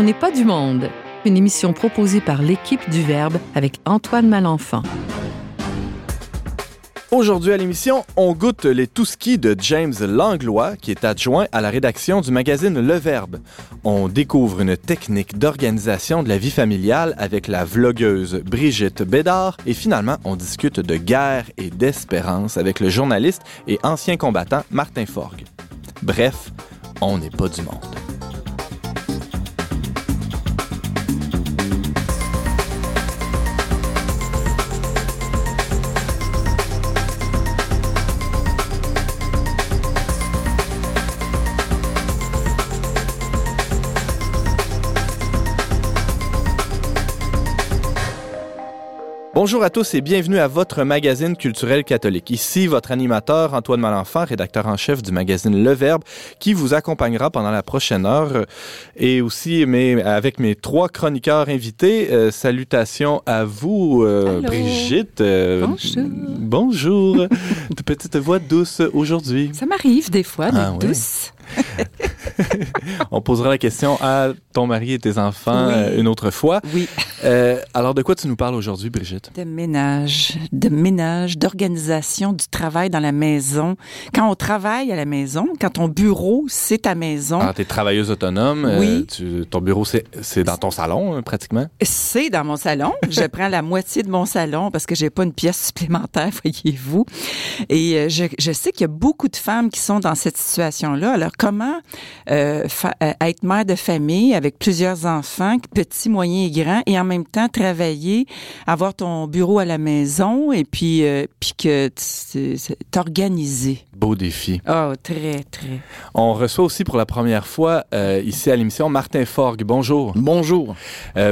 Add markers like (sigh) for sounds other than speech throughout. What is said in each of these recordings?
On n'est pas du monde. Une émission proposée par l'équipe du Verbe avec Antoine Malenfant. Aujourd'hui à l'émission, on goûte les Touskis de James Langlois, qui est adjoint à la rédaction du magazine Le Verbe. On découvre une technique d'organisation de la vie familiale avec la vlogueuse Brigitte Bédard et finalement, on discute de guerre et d'espérance avec le journaliste et ancien combattant Martin Forgue. Bref, on n'est pas du monde. Bonjour à tous et bienvenue à votre magazine culturel catholique. Ici votre animateur Antoine Malenfant, rédacteur en chef du magazine Le Verbe, qui vous accompagnera pendant la prochaine heure et aussi mes, avec mes trois chroniqueurs invités. Euh, salutations à vous, euh, Brigitte. Euh, bonjour. Bonjour. (laughs) de petite voix douce aujourd'hui. Ça m'arrive des fois d'être ah douce. (laughs) On posera la question à ton mari et tes enfants euh, une autre fois. Oui. Euh, alors, de quoi tu nous parles aujourd'hui, Brigitte? De ménage, de ménage, d'organisation du travail dans la maison. Quand on travaille à la maison, quand ton bureau, c'est ta maison. Ah, tu es travailleuse autonome. Euh, oui. ton bureau, c'est dans ton salon, hein, pratiquement? C'est dans mon salon. je (laughs) prends la moitié de mon salon parce que j'ai pas une pièce supplémentaire, (laughs) voyez-vous. Et je, je sais qu'il y a beaucoup de femmes qui sont dans cette situation-là. Alors, comment être mère de famille avec plusieurs enfants, petits, moyens et grands, et en même temps travailler, avoir ton bureau à la maison et puis, euh, puis que t'organiser. Beau défi. Oh, très, très. On reçoit aussi pour la première fois ici à l'émission Martin Forgue. Bonjour. Bonjour.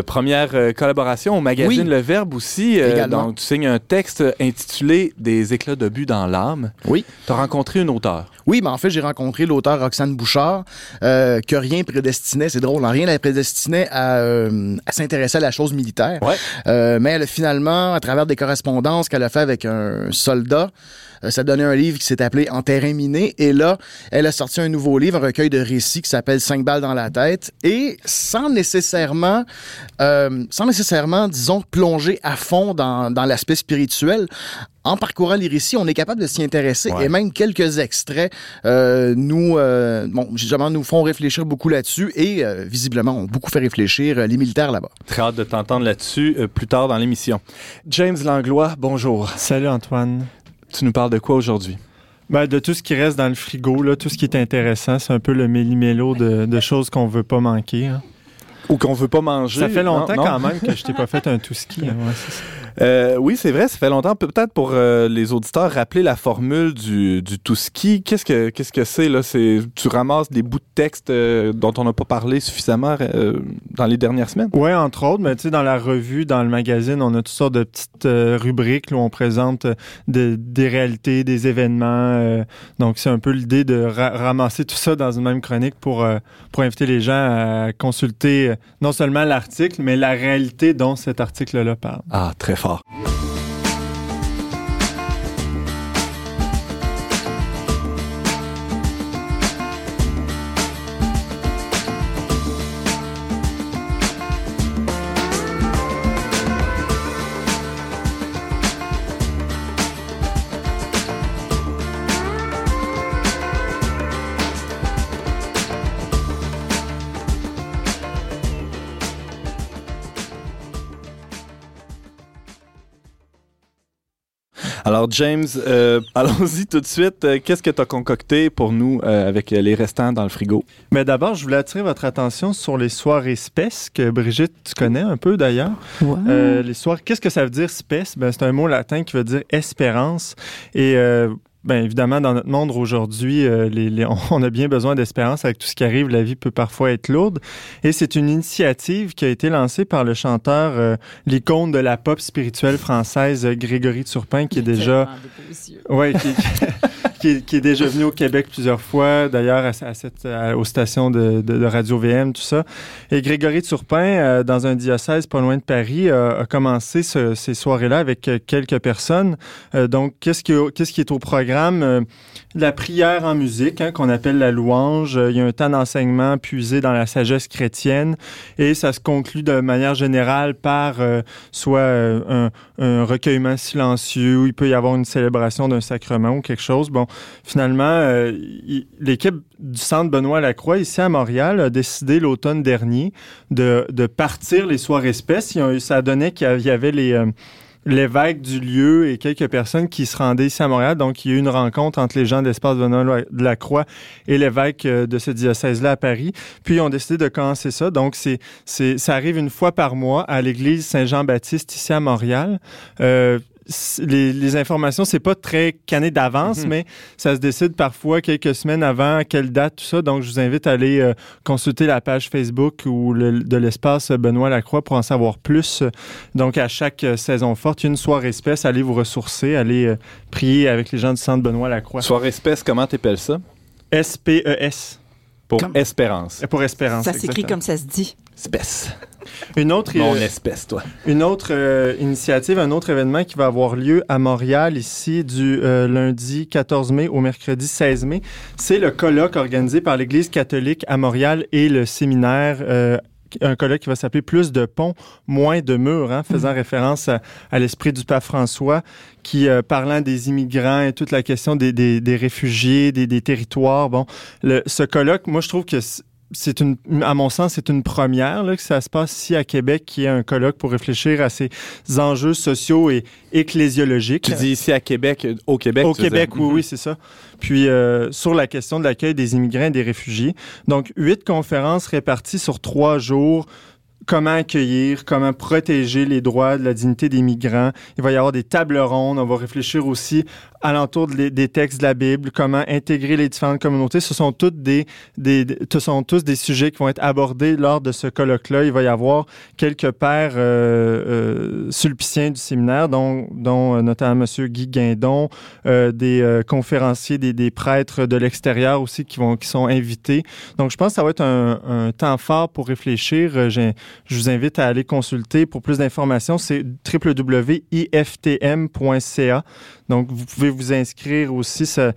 première collaboration au magazine Le Verbe aussi. donc, tu signes un texte intitulé Des éclats de but dans l'âme. Oui. Tu as rencontré une auteure. Oui, mais en fait, j'ai rencontré l'auteur Roxane Bouchard, euh, que rien prédestinait, c'est drôle, hein, rien la prédestinait euh, à, s'intéresser à la chose militaire. Euh, mais elle a finalement, à travers des correspondances qu'elle a fait avec un soldat, ça donnait un livre qui s'est appelé En terrain miné. Et là, elle a sorti un nouveau livre, un recueil de récits qui s'appelle Cinq balles dans la tête. Et sans nécessairement, euh, sans nécessairement, disons, plonger à fond dans, dans l'aspect spirituel, en parcourant les récits, on est capable de s'y intéresser et même quelques extraits euh, nous, euh, bon, justement, nous font réfléchir beaucoup là-dessus et euh, visiblement ont beaucoup fait réfléchir les militaires là-bas. Très hâte de t'entendre là-dessus plus tard dans l'émission. James Langlois, bonjour. Salut Antoine. Tu nous parles de quoi aujourd'hui? Ben, de tout ce qui reste dans le frigo, là, tout ce qui est intéressant, c'est un peu le méli-mélo de, choses qu'on veut pas manquer. Hein. Ou qu'on veut pas manger. Ça fait longtemps quand même que je t'ai pas fait un (laughs) tout ski. Hein, euh, oui, c'est vrai, ça fait longtemps. Peut-être pour euh, les auditeurs, rappeler la formule du, du tout-ski. Qu'est-ce que qu'est-ce que c'est là? C'est tu ramasses des bouts de texte euh, dont on n'a pas parlé suffisamment dans les dernières semaines? Oui, entre autres, mais tu sais, dans la revue, dans le magazine, on a toutes sortes de petites rubriques où on présente des réalités, des événements. donc, c'est un peu l'idée de ramasser tout ça dans une même chronique pour pour inviter les gens à consulter non seulement l'article, mais la réalité dont cet article-là parle. Ah, très fort. 啊。Alors, James, euh, allons-y tout de suite. Euh, qu'est-ce que tu as concocté pour nous euh, avec les restants dans le frigo? Mais d'abord, je voulais attirer votre attention sur les soirées spes, que Brigitte, tu connais un peu d'ailleurs. les soirées, qu'est-ce que ça veut dire spes? Ben, c'est un mot latin qui veut dire espérance. Et Bien évidemment, dans notre monde aujourd'hui, euh, les, (laughs) on a bien besoin d'espérance avec tout ce qui arrive. La vie peut parfois être lourde. Et c'est une initiative qui a été lancée par le chanteur, euh, l'icône de la pop spirituelle française, Grégory Turpin, qui est déjà... Ouais, qui, (laughs) (laughs) qui, est, déjà venu au Québec plusieurs fois, d'ailleurs à, cette, aux stations de, de, Radio VM, tout ça. Et Grégory Turpin, euh, dans un diocèse pas loin de Paris, a commencé ces soirées-là avec quelques personnes. donc, qu'est-ce qui, qu'est-ce qui est au programme? La prière en musique, hein, qu'on appelle la louange. Il y a un temps d'enseignement puisé dans la sagesse chrétienne et ça se conclut de manière générale par soit un, un recueillement silencieux où il peut y avoir une célébration d'un sacrement ou quelque chose. Bon, finalement, euh, l'équipe du Centre Benoît Lacroix ici à Montréal a décidé l'automne dernier de, partir les soirées espèces. Ça donné qu'il y avait les... Euh, l'évêque du lieu et quelques personnes qui se rendaient ici à Montréal. Donc, il y a eu une rencontre entre les gens d'Espace de la Croix et l'évêque euh, de ce diocèse-là à Paris. Puis, ils ont décidé de commencer ça. Donc, c'est, c'est, ça arrive une fois par mois à l'église Saint-Jean-Baptiste ici à Montréal. Euh, les, les, informations, c'est pas très cané d'avance, mhm. mais ça se décide parfois quelques semaines avant, à quelle date, tout ça. Donc, je vous invite à aller euh, consulter la page Facebook ou le, de l'espace Benoît Lacroix pour en savoir plus. Donc, à chaque euh, saison forte, il y a une soirée espèce. Allez vous ressourcer, allez euh, prier avec les gens du centre Benoît Lacroix. Soirée espèce, comment t'appelles ça? S-P-E-S. Pour espérance. Pour espérance. Ça s'écrit comme ça se dit. Espèce. Une autre, Mon euh, espèce, toi. Une autre euh, initiative, un autre événement qui va avoir lieu à Montréal ici du euh, lundi 14 mai au mercredi 16 mai, c'est le colloque organisé par l'Église catholique à Montréal et le séminaire un colloque qui va s'appeler Plus de ponts, moins de murs, hein, faisant mm. référence à, l'esprit du pape François, qui, parlant des immigrants et toute la question des, des, réfugiés, des, des, territoires, bon, le, ce colloque, moi, je trouve que c'est une, à mon sens, c'est une première là, que ça se passe ici à Québec, qui est un colloque pour réfléchir à ces enjeux sociaux et ecclésiologiques. Tu dis ici à Québec, au Québec. Au Québec, oui, oui, c'est ça. Puis euh, sur la question de l'accueil des immigrants et des réfugiés. Donc, huit conférences réparties sur trois jours comment accueillir, comment protéger les droits de la dignité des migrants. Il va y avoir des tables rondes. On va réfléchir aussi alentour des textes de la Bible, comment intégrer les différentes communautés. Ce sont tous des sujets qui vont être abordés lors de ce colloque-là. Il va y avoir quelques pères euh, euh, sulpiciens du séminaire, dont, dont euh, notamment M. Guy Guindon, euh, des euh, conférenciers, des, prêtres de l'extérieur aussi qui sont invités. Donc, je pense que ça va être un, temps fort pour réfléchir. Je vous invite à aller consulter pour plus d'informations. C'est www.iftm.ca. Donc, vous pouvez vous inscrire aussi. Ça,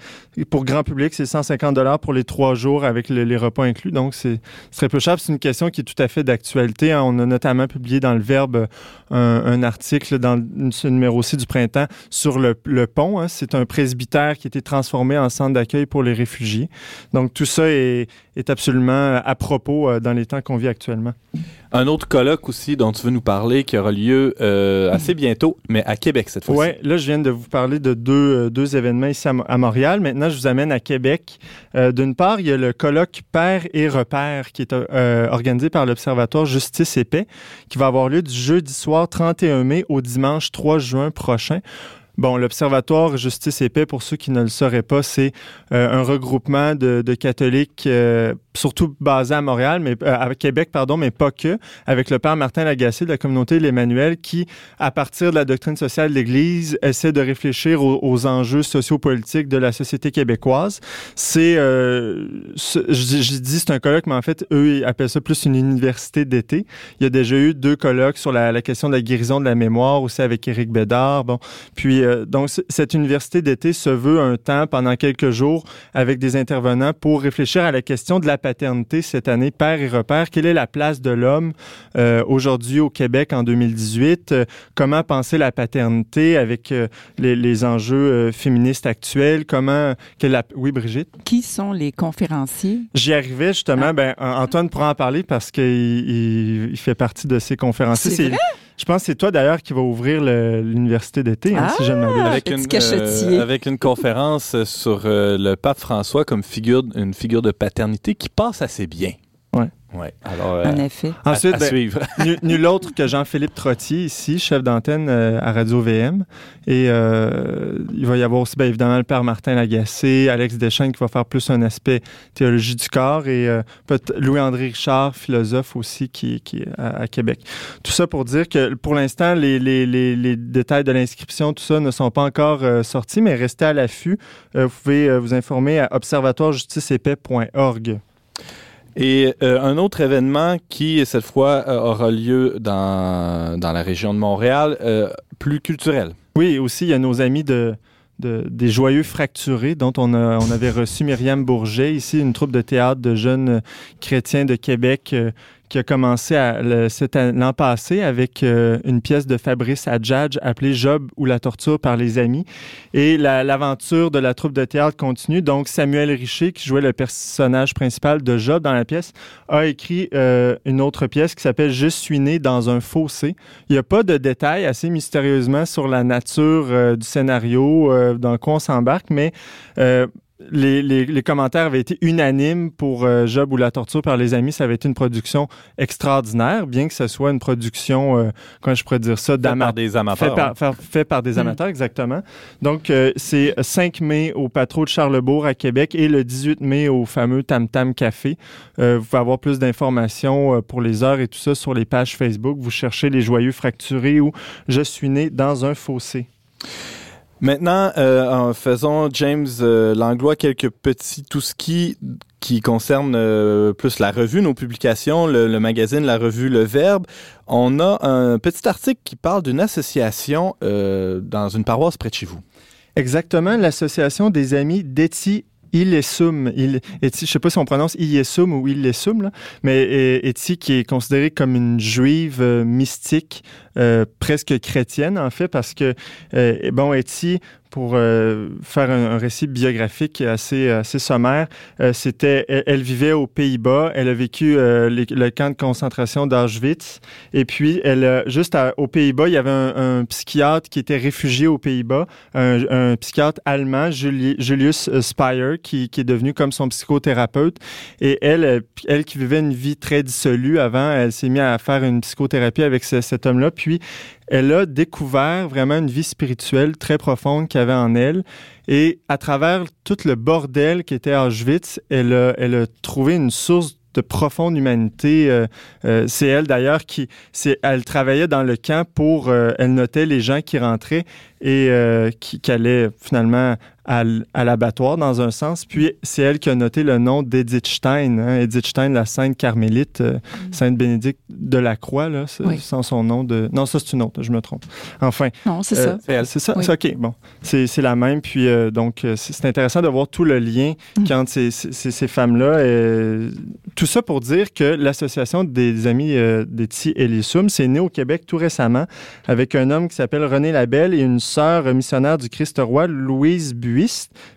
pour grand public, c'est 150 dollars pour les trois jours avec les repas inclus. Donc, c'est très peu cher. C'est une question qui est tout à fait d'actualité. Hein. On a notamment publié dans le Verbe un, article dans ce numéro aussi du printemps sur le, pont. Hein. C'est un presbytère qui a été transformé en centre d'accueil pour les réfugiés. Donc, tout ça est, est absolument à propos euh, dans les temps qu'on vit actuellement. Un autre colloque aussi dont tu veux nous parler qui aura lieu euh, assez bientôt, mais à Québec cette fois-ci. Oui, là, je viens de vous parler de deux, euh, deux événements ici à, Montréal. Maintenant, je vous amène à Québec. D'une part, il y a le colloque Père et Repère qui est organisé par l'Observatoire Justice et Paix qui va avoir lieu du jeudi soir 31 mai au dimanche 3 juin prochain. Bon, l'Observatoire Justice et Paix, pour ceux qui ne le sauraient pas, c'est un regroupement de catholiques surtout basé à Montréal, mais euh, à Québec, pardon, mais pas que, avec le père Martin Lagacé de la communauté l'Emmanuel, qui, à partir de la doctrine sociale de l'Église, essaie de réfléchir aux, enjeux sociopolitiques de la société québécoise. C'est, euh, je, dis c'est un colloque, mais en fait, eux ils appellent ça plus une université d'été. Il y a déjà eu deux colloques sur la, la, question de la guérison de la mémoire, aussi avec Éric Bédard. Bon, puis euh, donc cette université d'été se veut un temps pendant quelques jours avec des intervenants pour réfléchir à la question de la paternité cette année, père et repère. Quelle est la place de l'homme euh, aujourd'hui au Québec en 2018? Euh, comment penser la paternité avec euh, les, enjeux féministes actuels? Comment... Quelle Oui, Brigitte? Qui sont les conférenciers? J'y arrivais justement. Ah. Ben, Antoine pourra en parler parce qu'il il, fait partie de ces conférenciers. C'est je pense que c'est toi d'ailleurs qui va ouvrir l'université d'été, hein, si je ne m'abuse. Avec, une, euh, avec une conférence sur euh, le pape François comme figure, une figure de paternité qui passe assez bien. Ouais. Oui, alors. en effet. Ensuite, à, ben, suivre. (laughs) nul, autre que Jean-Philippe Trottier, ici, chef d'antenne à Radio VM. Et il va y avoir aussi, bien évidemment, le père Martin Lagacé, Alex Deschênes qui va faire plus un aspect théologie du corps et Louis-André Richard, philosophe aussi, qui, qui est à, Québec. Tout ça pour dire que pour l'instant, les, les, les, les, détails de l'inscription, tout ça ne sont pas encore sortis, mais restez à l'affût. vous pouvez vous informer à observatoirejusticeépais.org. Et euh, un autre événement qui, cette fois, euh, aura lieu dans, dans la région de Montréal, euh, plus culturel. Oui, aussi, il y a nos amis de, de des Joyeux Fracturés, dont on, a, on avait reçu Myriam Bourget, ici, une troupe de théâtre de jeunes chrétiens de Québec qui a commencé l'an passé avec euh, une pièce de Fabrice Adjadj appelée Job ou la torture par les amis. Et l'aventure de la troupe de théâtre continue. Donc, Samuel Richer, qui jouait le personnage principal de Job dans la pièce, a écrit euh, une autre pièce qui s'appelle Je suis né dans un fossé. Il n'y a pas de détails assez mystérieusement sur la nature euh, du scénario, dans quoi on s'embarque, mais les, commentaires avaient été unanimes pour euh, Job ou la torture par les amis. Ça avait été une production extraordinaire, bien que ce soit une production, euh, comment je pourrais dire ça, fait par des amateurs. Fait par, des mm. amateurs, exactement. Donc, euh, c'est 5 mai au Patro de Charlebourg à Québec et le 18 mai au fameux Tam Tam Café. vous pouvez avoir plus d'informations pour les heures et tout ça sur les pages Facebook. Vous cherchez les Joyeux Fracturés ou Je suis né dans un fossé. Maintenant, euh, en faisant James euh, Langlois quelques petits tout qui qui concerne euh, plus la revue, nos publications, le, le, magazine, la revue Le Verbe. On a un petit article qui parle d'une association euh, dans une paroisse près de chez vous. Exactement, l'association des amis d'Eti Ilesum, il, je sais pas si on prononce Iesum ou Ilesum, là, mais Eti qui est considérée comme une juive mystique euh, presque chrétienne, en fait, parce que, euh, bon, Eti, pour euh, faire un, récit biographique assez, assez sommaire, c'était, elle, vivait aux Pays-Bas, elle a vécu le camp de concentration d'Auschwitz, et puis, elle, juste aux Pays-Bas, il y avait un, psychiatre qui était réfugié aux Pays-Bas, un, psychiatre allemand, Julius Speyer, qui, qui, est devenu comme son psychothérapeute, et elle, elle qui vivait une vie très dissolue avant, elle s'est mise à faire une psychothérapie avec cet homme-là, puis, elle a découvert vraiment une vie spirituelle très profonde qu'il y avait en elle. Et à travers tout le bordel qui était Auschwitz, elle a, trouvé une source de profonde humanité. Euh, euh, c'est elle d'ailleurs qui, elle travaillait dans le camp pour, euh, elle notait les gens qui rentraient et qui, qui allaient finalement à, l'abattoir dans un sens. Puis c'est elle qui a noté le nom d'Edith Stein, hein, Edith Stein, la sainte carmélite, euh, mm. sainte Bénédicte de la Croix, là, sans son nom de. Non, ça c'est une autre, je me trompe. Enfin. Non, c'est ça. Euh, c'est ça. C'est ok. Bon, c'est la même. Puis euh, donc c'est intéressant de voir tout le lien mm. entre ces, ces, ces femmes-là. Tout ça pour dire que l'association des amis d'Eti Elisum, c'est né au Québec tout récemment avec un homme qui s'appelle René Labelle et une sœur missionnaire du Christ roi, Louise Buis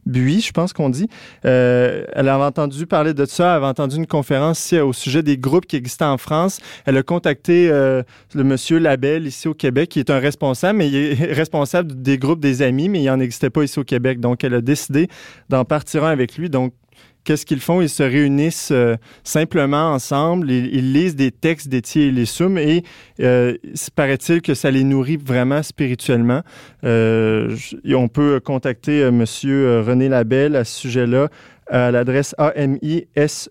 Buis, je pense qu'on dit. Euh, elle avait entendu parler de ça, elle avait entendu une conférence ici au sujet des groupes qui existaient en France. Elle a contacté euh, le monsieur Labelle ici au Québec, qui est un responsable, mais il est (laughs) responsable des groupes des amis, mais il n'en existait pas ici au Québec. Donc, elle a décidé d'en partir un avec lui. Donc, qu'est-ce qu'ils font? Ils se réunissent euh, simplement ensemble, ils, lisent des textes d'Étienne et les et euh, paraît-il que ça les nourrit vraiment spirituellement. Euh, on peut contacter Monsieur René Labelle à ce sujet-là à l'adresse AMISE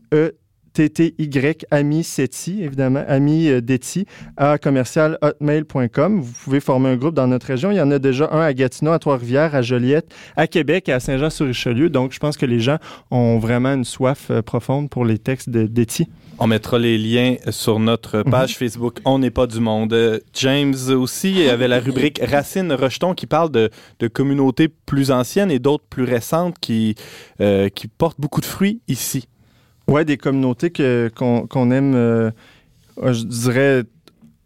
TTY, Ami Seti, évidemment, Ami euh, Deti, à commercial hotmail.com. Vous pouvez former un groupe dans notre région. Il y en a déjà un à Gatineau, à Trois-Rivières, à Joliette, à Québec et à Saint-Jean-sur-Richelieu. Donc, je pense que les gens ont vraiment une soif euh, profonde pour les textes de Deti. On mettra les liens sur notre mhm. page Facebook On n'est pas du monde. James aussi avait la rubrique (laughs) Racine Rejeton qui parle de, communautés plus anciennes et d'autres plus récentes qui, euh, qui portent beaucoup de fruits ici. Oui, des communautés qu'on aime, euh, je dirais,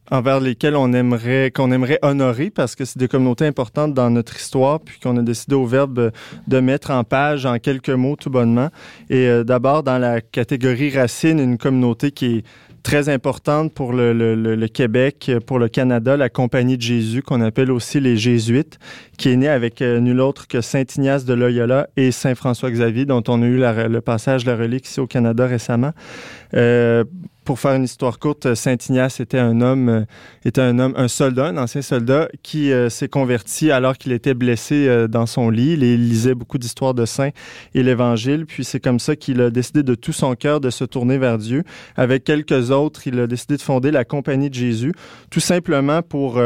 envers lesquelles on aimerait, qu'on aimerait honorer parce que c'est des communautés importantes dans notre histoire, puis qu'on a décidé au Verbe de mettre en page en quelques mots tout bonnement. Et euh, d'abord, dans la catégorie racine, une communauté qui est très importante pour le, Québec, pour le Canada, la Compagnie de Jésus, qu'on appelle aussi les Jésuites, qui est née avec euh, nul autre que Saint Ignace de Loyola et Saint François Xavier, dont on a eu le passage de la relique ici au Canada récemment. Euh, pour faire une histoire courte, Saint Ignace était un homme, était un homme, un soldat, un ancien soldat qui s'est converti alors qu'il était blessé dans son lit. Il lisait beaucoup d'histoires de saints et l'Évangile. Puis c'est comme ça qu'il a décidé de tout son cœur de se tourner vers Dieu. Avec quelques autres, il a décidé de fonder la Compagnie de Jésus, tout simplement pour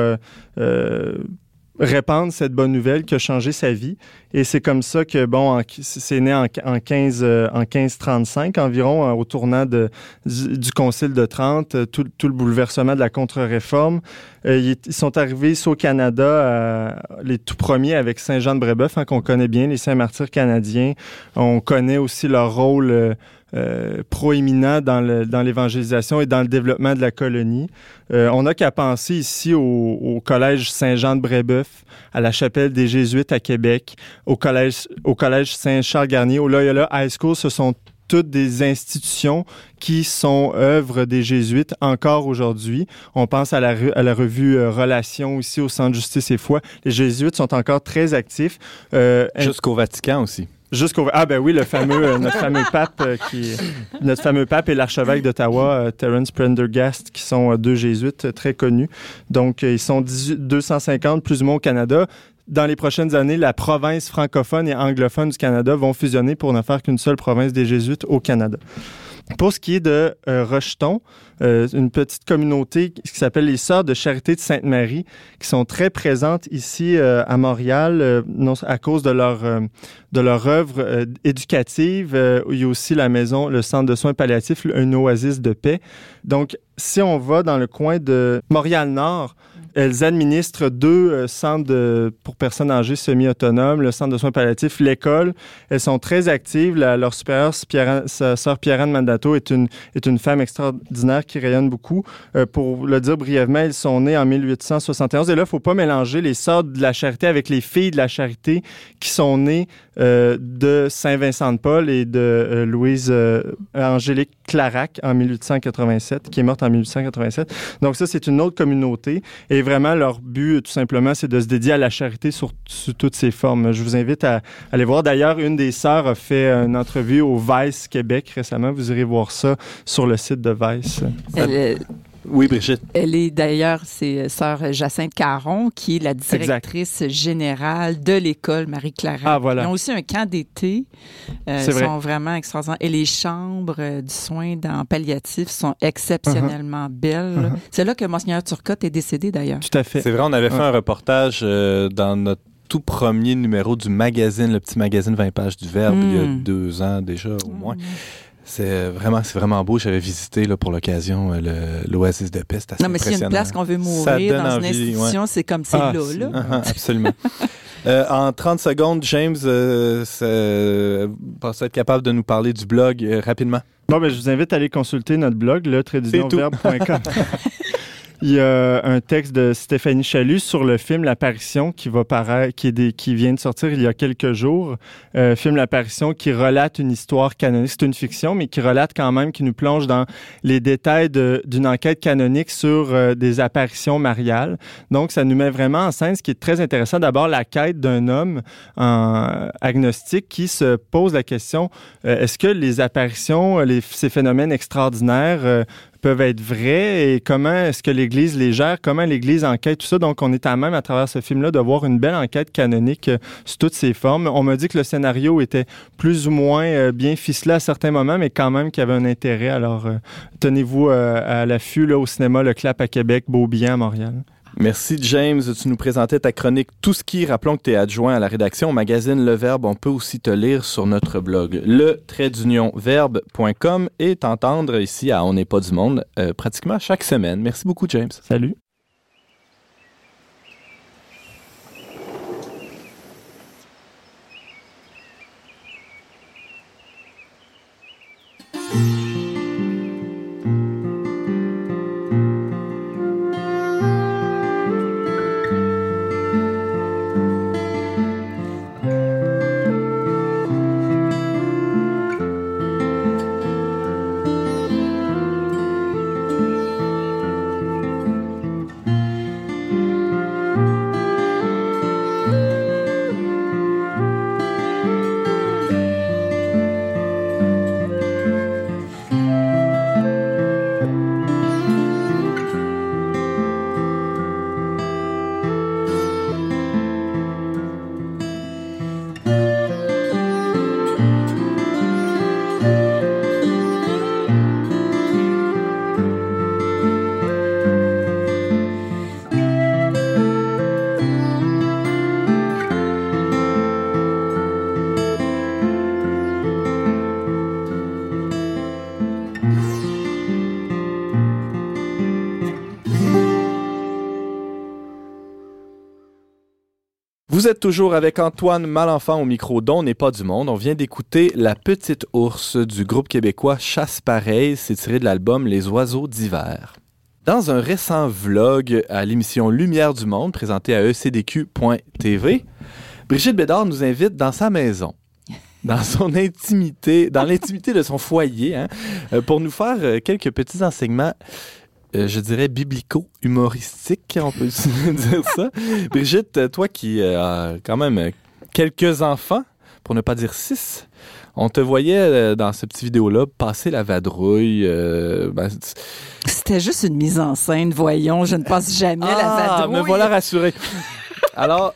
répandre cette bonne nouvelle qui a changé sa vie. Et c'est comme ça que, bon, c'est né en, en, 15, en 1535 environ, euh, au tournant du, Concile de Trente, euh, tout, le bouleversement de la contre-réforme. Euh, ils, sont arrivés au Canada, les tout premiers avec Saint-Jean de Brébeuf, hein, qu'on connaît bien, les saints martyrs canadiens. On connaît aussi leur rôle euh, proéminent dans, l'évangélisation et dans le développement de la colonie. Euh, on n'a qu'à penser ici au, Collège Saint-Jean de Brébeuf, à la Chapelle des Jésuites à Québec, au Collège, au collège Saint-Charles-Garnier, au Loyola High School. Ce sont toutes des institutions qui sont œuvres des jésuites encore aujourd'hui. On pense à la, à la revue euh, Relations ici au Centre Justice et Foi. Les jésuites sont encore très actifs. Jusqu'au Vatican aussi. Jusqu'au ah ben oui le fameux euh, notre fameux pape euh, qui notre fameux pape et l'archevêque d'Ottawa euh, Terence Prendergast qui sont deux jésuites très connus donc ils sont 250 plus ou moins au Canada dans les prochaines années, la province francophone et anglophone du Canada vont fusionner pour ne faire qu'une seule province des Jésuites au Canada. Pour ce qui est de Rocheton, euh, une petite communauté qui s'appelle les Sœurs de Charité de Sainte-Marie, qui sont très présentes ici euh, à Montréal, non, à cause de leur, de leur œuvre éducative. il y a aussi la maison, le centre de soins palliatifs, un oasis de paix. Donc, si on va dans le coin de Montréal-Nord, elles administrent deux euh, centres pour personnes âgées semi-autonomes, le centre de soins palliatifs, l'école. Elles sont très actives. leur supérieure, Pierre, sa sœur Pierre-Anne Mandato, est une, est une femme extraordinaire qui rayonne beaucoup. Euh, pour le dire brièvement, elles sont nées en 1871. Et là, il ne faut pas mélanger les sœurs de la charité avec les filles de la charité qui sont nées euh, de Saint-Vincent-de-Paul et de Louise Angélique Clarac en 1887, qui est morte en 1887. Donc ça, c'est une autre communauté. Vraiment, leur but, tout simplement, c'est de se dédier à la charité sur, toutes ses formes. Je vous invite à, aller voir. D'ailleurs, une des sœurs a fait une entrevue au Vice Québec récemment. Vous irez voir ça sur le site de Vice. Oui, Brigitte. Elle est d'ailleurs, c'est euh, sœur Jacinthe Caron, qui est la directrice générale de l'école Marie-Claire. Ah, voilà. Ils ont aussi un camp d'été. Euh, ils sont vraiment extraordinaires. Et les chambres euh, du soin dans palliatif sont exceptionnellement uh-huh. belles. Uh-huh. C'est là que Monseigneur Turcotte est décédé, d'ailleurs. Tout à fait. C'est vrai, on avait fait un reportage dans notre tout premier numéro du magazine, le petit magazine 20 pages du Verbe, il y a hmm. deux ans déjà au moins. Hmm. C'est vraiment, c'est vraiment beau. J'avais visité là, pour l'occasion euh, l'Oasis de Peste. Non, mais s'il y a une place qu'on veut mourir dans une institution, c'est comme c'est ah, là. là. (laughs) Ah, absolument. euh, en 30 secondes, James, euh, euh être capable de nous parler du blog euh, rapidement. Bon, ben, je vous invite à aller consulter notre blog, le (laughs) (laughs) Il y a un texte de Stéphanie Chalut sur le film L'apparition qui va qui, vient de sortir il y a quelques jours. Euh, film L'apparition qui relate une histoire canonique. C'est une fiction, mais qui relate quand même, qui nous plonge dans les détails d'une enquête canonique sur euh, des apparitions mariales. Donc, ça nous met vraiment en scène ce qui est très intéressant. D'abord, la quête d'un homme en, agnostique qui se pose la question euh, est-ce que les apparitions, ces phénomènes extraordinaires euh, peuvent être vrais et comment est-ce que l'Église les gère, comment l'Église enquête, tout ça. Donc, on est à même, à travers ce film-là, de voir une belle enquête canonique euh, sous toutes ses formes. On m'a dit que le scénario était plus ou moins euh, bien ficelé à certains moments, mais quand même qu'il y avait un intérêt. Alors, euh, tenez-vous à l'affût au cinéma Le Clap à Québec, Beaubien à Montréal. Merci James, tu nous présentais ta chronique Tout ce qui, rappelons que tu es adjoint à la rédaction au magazine Le Verbe, on peut aussi te lire sur notre blog le et t'entendre ici à On n'est pas du monde euh, pratiquement chaque semaine. Merci beaucoup James. Salut. Vous êtes toujours avec Antoine Malenfant au micro d'On n'est pas du monde. On vient d'écouter La Petite Ours du groupe québécois Chasse Pareil. C'est tiré de l'album Les Oiseaux d'hiver. Dans un récent vlog à l'émission Lumière du Monde, présenté à ecdq.tv, Brigitte Bédard nous invite dans sa maison dans son intimité, dans l'intimité de son foyer, hein, euh, pour nous faire euh, quelques petits enseignements euh, je dirais, biblico-humoristique, on peut (laughs) dire ça. Brigitte, toi qui as quand même quelques enfants, pour ne pas dire six, on te voyait euh, dans ce petit vidéo-là passer la vadrouille. Euh, ben, C'était juste une mise en scène, voyons. Je ne passe jamais la ah, vadrouille. me voilà rassuré. Alors,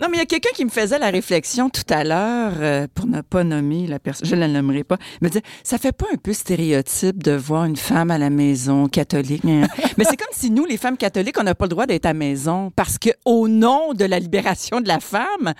non, mais il y a quelqu'un qui me faisait la réflexion tout à l'heure, euh, pour ne pas nommer la personne, je ne la nommerai pas, me disait, ça fait pas un peu stéréotype de voir une femme à la maison catholique. mais c'est comme si nous, les femmes catholiques, on n'a pas le droit d'être à la maison parce que au nom de la libération de la femme,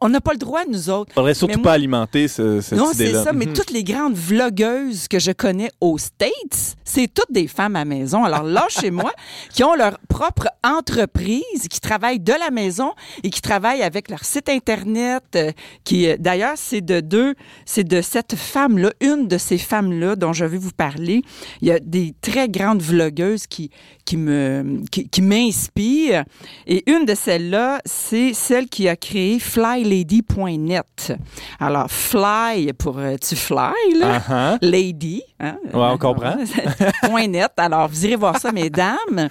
on n'a pas le droit, nous autres. faudrait surtout pas alimenter ce, cette Non, c'est ça, mais mhm. toutes les grandes vlogueuses que je connais aux States, c'est toutes des femmes à la maison. Alors là, chez moi, qui ont leur propre entreprise, qui travaillent de la maison et qui travaillent avec leur site internet, euh, qui euh, d'ailleurs c'est de deux, c'est de cette femme-là, une de ces femmes-là dont je vais vous parler. Il y a des très grandes vlogueuses qui qui me qui, m'inspirent et une de celles-là, c'est celle qui a créé flylady.net. Alors fly pour euh, tu fly là, uh-huh. lady, hein, on comprend. (laughs) .net. Alors vous irez voir ça mesdames.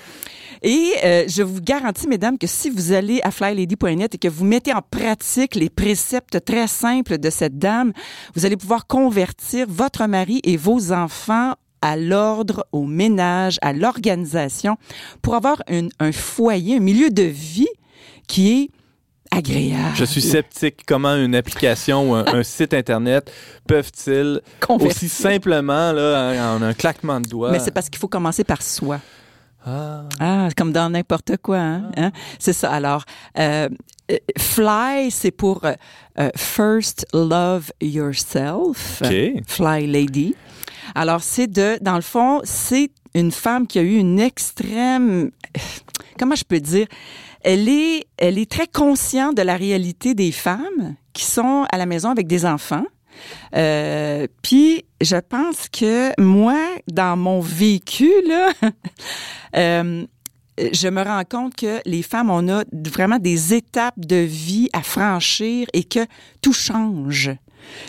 Et euh, je vous garantis, mesdames, que si vous allez à flylady.net et que vous mettez en pratique les préceptes très simples de cette dame, vous allez pouvoir convertir votre mari et vos enfants à l'ordre, au ménage, à l'organisation, pour avoir un foyer, un milieu de vie qui est agréable. Je suis sceptique. Comment une application ou un, (laughs) site Internet peuvent-ils aussi simplement, là, en un claquement de doigts... Mais c'est parce qu'il faut commencer par soi. Ah. ah, comme dans n'importe quoi. Hein? Ah. hein? C'est ça. Alors, euh, fly, c'est pour euh, First Love Yourself. Fly Lady. Alors, c'est de, dans le fond, c'est une femme qui a eu une extrême, (sighs) comment je peux dire, elle est, elle est très consciente de la réalité des femmes qui sont à la maison avec des enfants. Euh, puis je pense que moi, dans mon vécu, là, (laughs) euh, je me rends compte que les femmes, on a vraiment des étapes de vie à franchir et que tout change.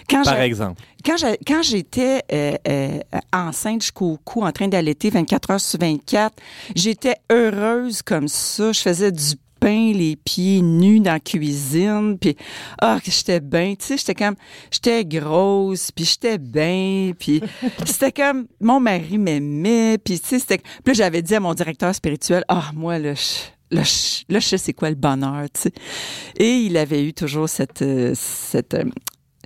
Quand Par exemple. Quand j'étais euh, euh, enceinte jusqu'au cou, en train d'allaiter 24 heures sur 24, j'étais heureuse comme ça. Je faisais du les pieds nus dans la cuisine, puis ah que j'étais bien, tu sais, j'étais comme j'étais grosse, puis j'étais bien, puis (laughs) c'était comme mon mari m'aimait, puis tu sais c'était puis j'avais dit à mon directeur spirituel, ah moi là je, là, je, sais c'est quoi le bonheur, tu sais. Et il avait eu toujours cette euh, cette euh,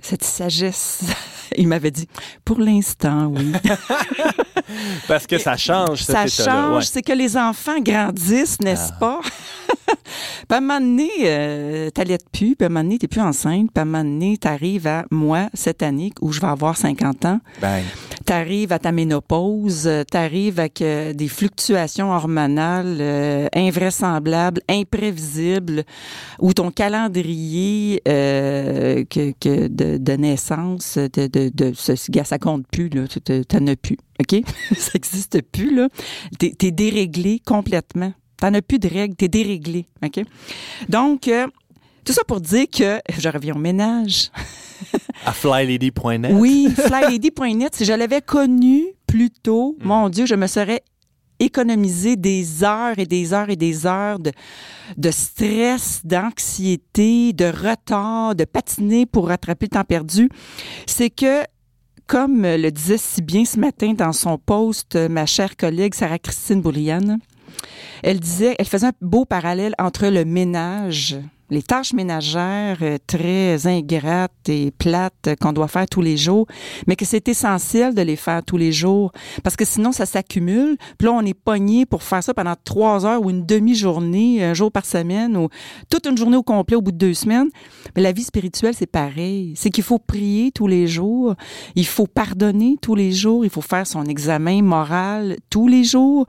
cette sagesse. (laughs) Il m'avait dit, pour l'instant, oui. (laughs) Parce que ça change, Ça change, c'est que les enfants grandissent, n'est-ce ah. pas? Puis à un moment donné, euh, t'allaites plus, puis à un moment donné, t'es plus enceinte, puis à un moment donné, t'arrives à moi, cette année, où je vais avoir 50 ans. Ben. T'arrives à ta ménopause, t'arrives avec euh, des fluctuations hormonales euh, invraisemblables, imprévisibles, où ton calendrier euh, que, que de, de, naissance, de, de, de ce gars, ça compte plus, là, t'en as plus, OK? (laughs) ça existe plus, là. T'es es déréglé complètement. T'en as plus de règles, t'es déréglé. OK? Donc, euh, tout ça pour dire que je reviens au ménage. à flylady.net. Oui, flylady.net. Si je l'avais connu plus tôt, hmm. mon Dieu, je me serais économisé des heures et des heures et des heures de, de stress, d'anxiété, de retard, de patiner pour rattraper le temps perdu. C'est que comme le disait si bien ce matin dans son post ma chère collègue Sarah-Christine Bourriane, elle disait, elle faisait un beau parallèle entre le ménage, les tâches ménagères euh, très ingrates et plates qu'on doit faire tous les jours, mais que c'est essentiel de les faire tous les jours parce que sinon ça s'accumule. Puis là, on est pogné pour faire ça pendant trois heures ou une demi-journée, un jour par semaine ou toute une journée au complet au bout de deux semaines. Mais la vie spirituelle, c'est pareil. C'est qu'il faut prier tous les jours, il faut pardonner tous les jours, il faut faire son examen moral tous les jours.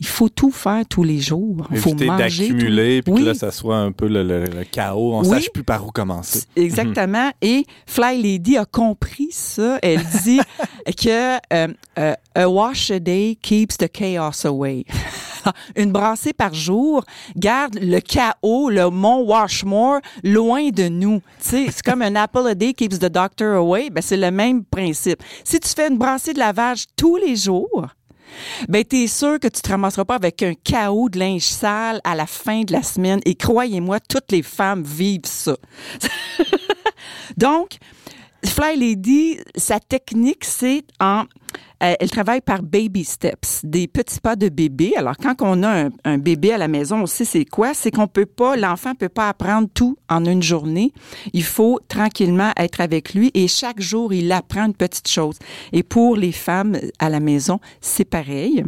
Il faut tout faire tous les jours. Il faut Éviter manger. d'accumuler, puis Oui. que là, ça soit un peu le, le- le chaos. On ne Oui. sache plus par où commencer. Exactement. Et Fly Lady a compris ça. Elle dit (laughs) que euh, euh, a wash a day keeps the chaos away. (laughs) Une brassée par jour garde le chaos, le mont Washmore loin de nous. C'est comme un apple a day keeps the doctor away. Ben, c'est le même principe. Si tu fais une brassée de lavage tous les jours, ben t'es sûr que tu te ramasseras pas avec un chaos de linge sale à la fin de la semaine? Et croyez-moi, toutes les femmes vivent ça. (laughs) Donc, Fly Lady, sa technique, c'est en euh, elle travaille par baby steps, des petits pas de bébé. Alors, quand on a un, un bébé à la maison, on sait c'est quoi. C'est qu'on peut pas, l'enfant peut pas apprendre tout en une journée. Il faut tranquillement être avec lui et chaque jour, il apprend une petite chose. Et pour les femmes à la maison, c'est pareil.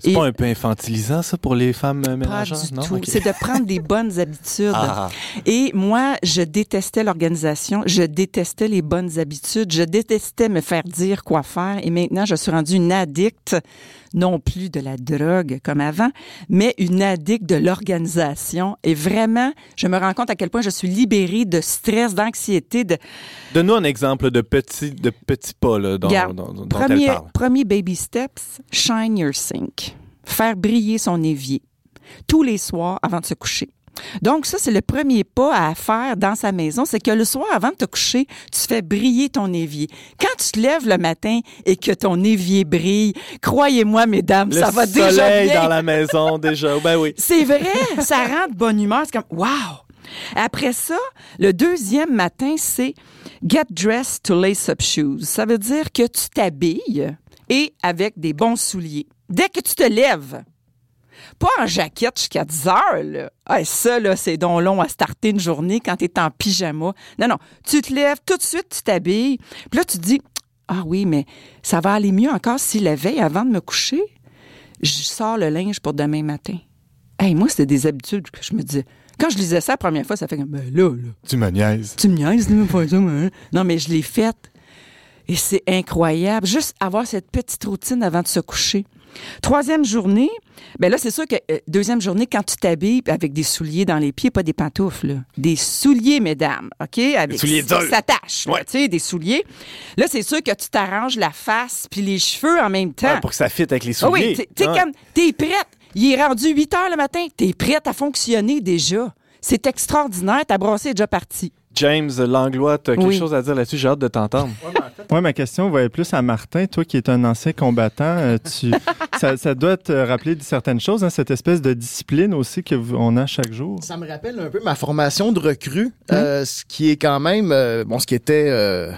C'est pas un peu infantilisant, ça, pour les femmes euh, pas ménagères? du non? tout. Ok. C'est de prendre des bonnes (laughs) habitudes. Ah. Et moi, je détestais l'organisation, je détestais les bonnes habitudes, je détestais me faire dire quoi faire. Et maintenant, je suis rendue une addict, non plus de la drogue comme avant, mais une addict de l'organisation. Et vraiment, je me rends compte à quel point je suis libérée de stress, d'anxiété, de Donne-nous un exemple de petits, de petits pas là, dont elle premier, parle. premier baby steps, shine your sink. Faire briller son évier tous les soirs avant de se coucher. Donc, ça, c'est le premier pas à faire dans sa maison, c'est que le soir, avant de te coucher, tu fais briller ton évier. Quand tu te lèves le matin et que ton évier brille, croyez-moi, mesdames, Le ça va déjà soleil bien. dans la maison, déjà. Ben oui. (laughs) C'est vrai, ça rend de bonne humeur. C'est comme, wow! Après ça, le deuxième matin, c'est get dressed to lace up shoes. Ça veut dire que tu t'habilles et avec des bons souliers. Dès que tu te lèves, pas en jaquette jusqu'à 10 heures, là. Ah, ça, là, c'est donc long à starter une journée quand t'es en pyjama. Non, non. Tu te lèves, tout de suite, tu t'habilles. Puis là, tu te dis, ah oui, mais ça va aller mieux encore si la veille, avant de me coucher, je sors le linge pour demain matin. Hey, moi, c'était des habitudes que je me disais. Quand je lisais ça la première fois, ça fait comme, ben là, là, Tu me niaises. tu me niaises, pas ça, moi, hein? Non, mais je l'ai faite. Et c'est incroyable. Juste avoir cette petite routine avant de se coucher. Troisième journée, ben là, c'est sûr que euh, deuxième journée, quand tu t'habilles avec des souliers dans les pieds, pas des pantoufles, là. des souliers, mesdames, OK? Avec souliers durs. Ça tâche, Ouais. tu sais, des souliers. Là, c'est sûr que tu t'arranges la face puis les cheveux en même temps. Ah, pour que ça fitte avec les Ah souliers. oui, t'es- t'es Ouais. comme, t'es prête. Il est rendu 8 heures le matin. T'es prête à fonctionner déjà. C'est extraordinaire. Ta brassée est déjà partie. James Langlois, tu as quelque Oui. chose à dire là-dessus? J'ai hâte de t'entendre. Ouais, ma question va être plus à Martin. Toi qui es un ancien combattant, euh, tu, (laughs) ça, ça doit te rappeler certaines choses, hein, cette espèce de discipline aussi qu'on a chaque jour. Ça me rappelle un peu ma formation de recrue, euh, ce qui est quand même, euh, bon, ce qui était, euh,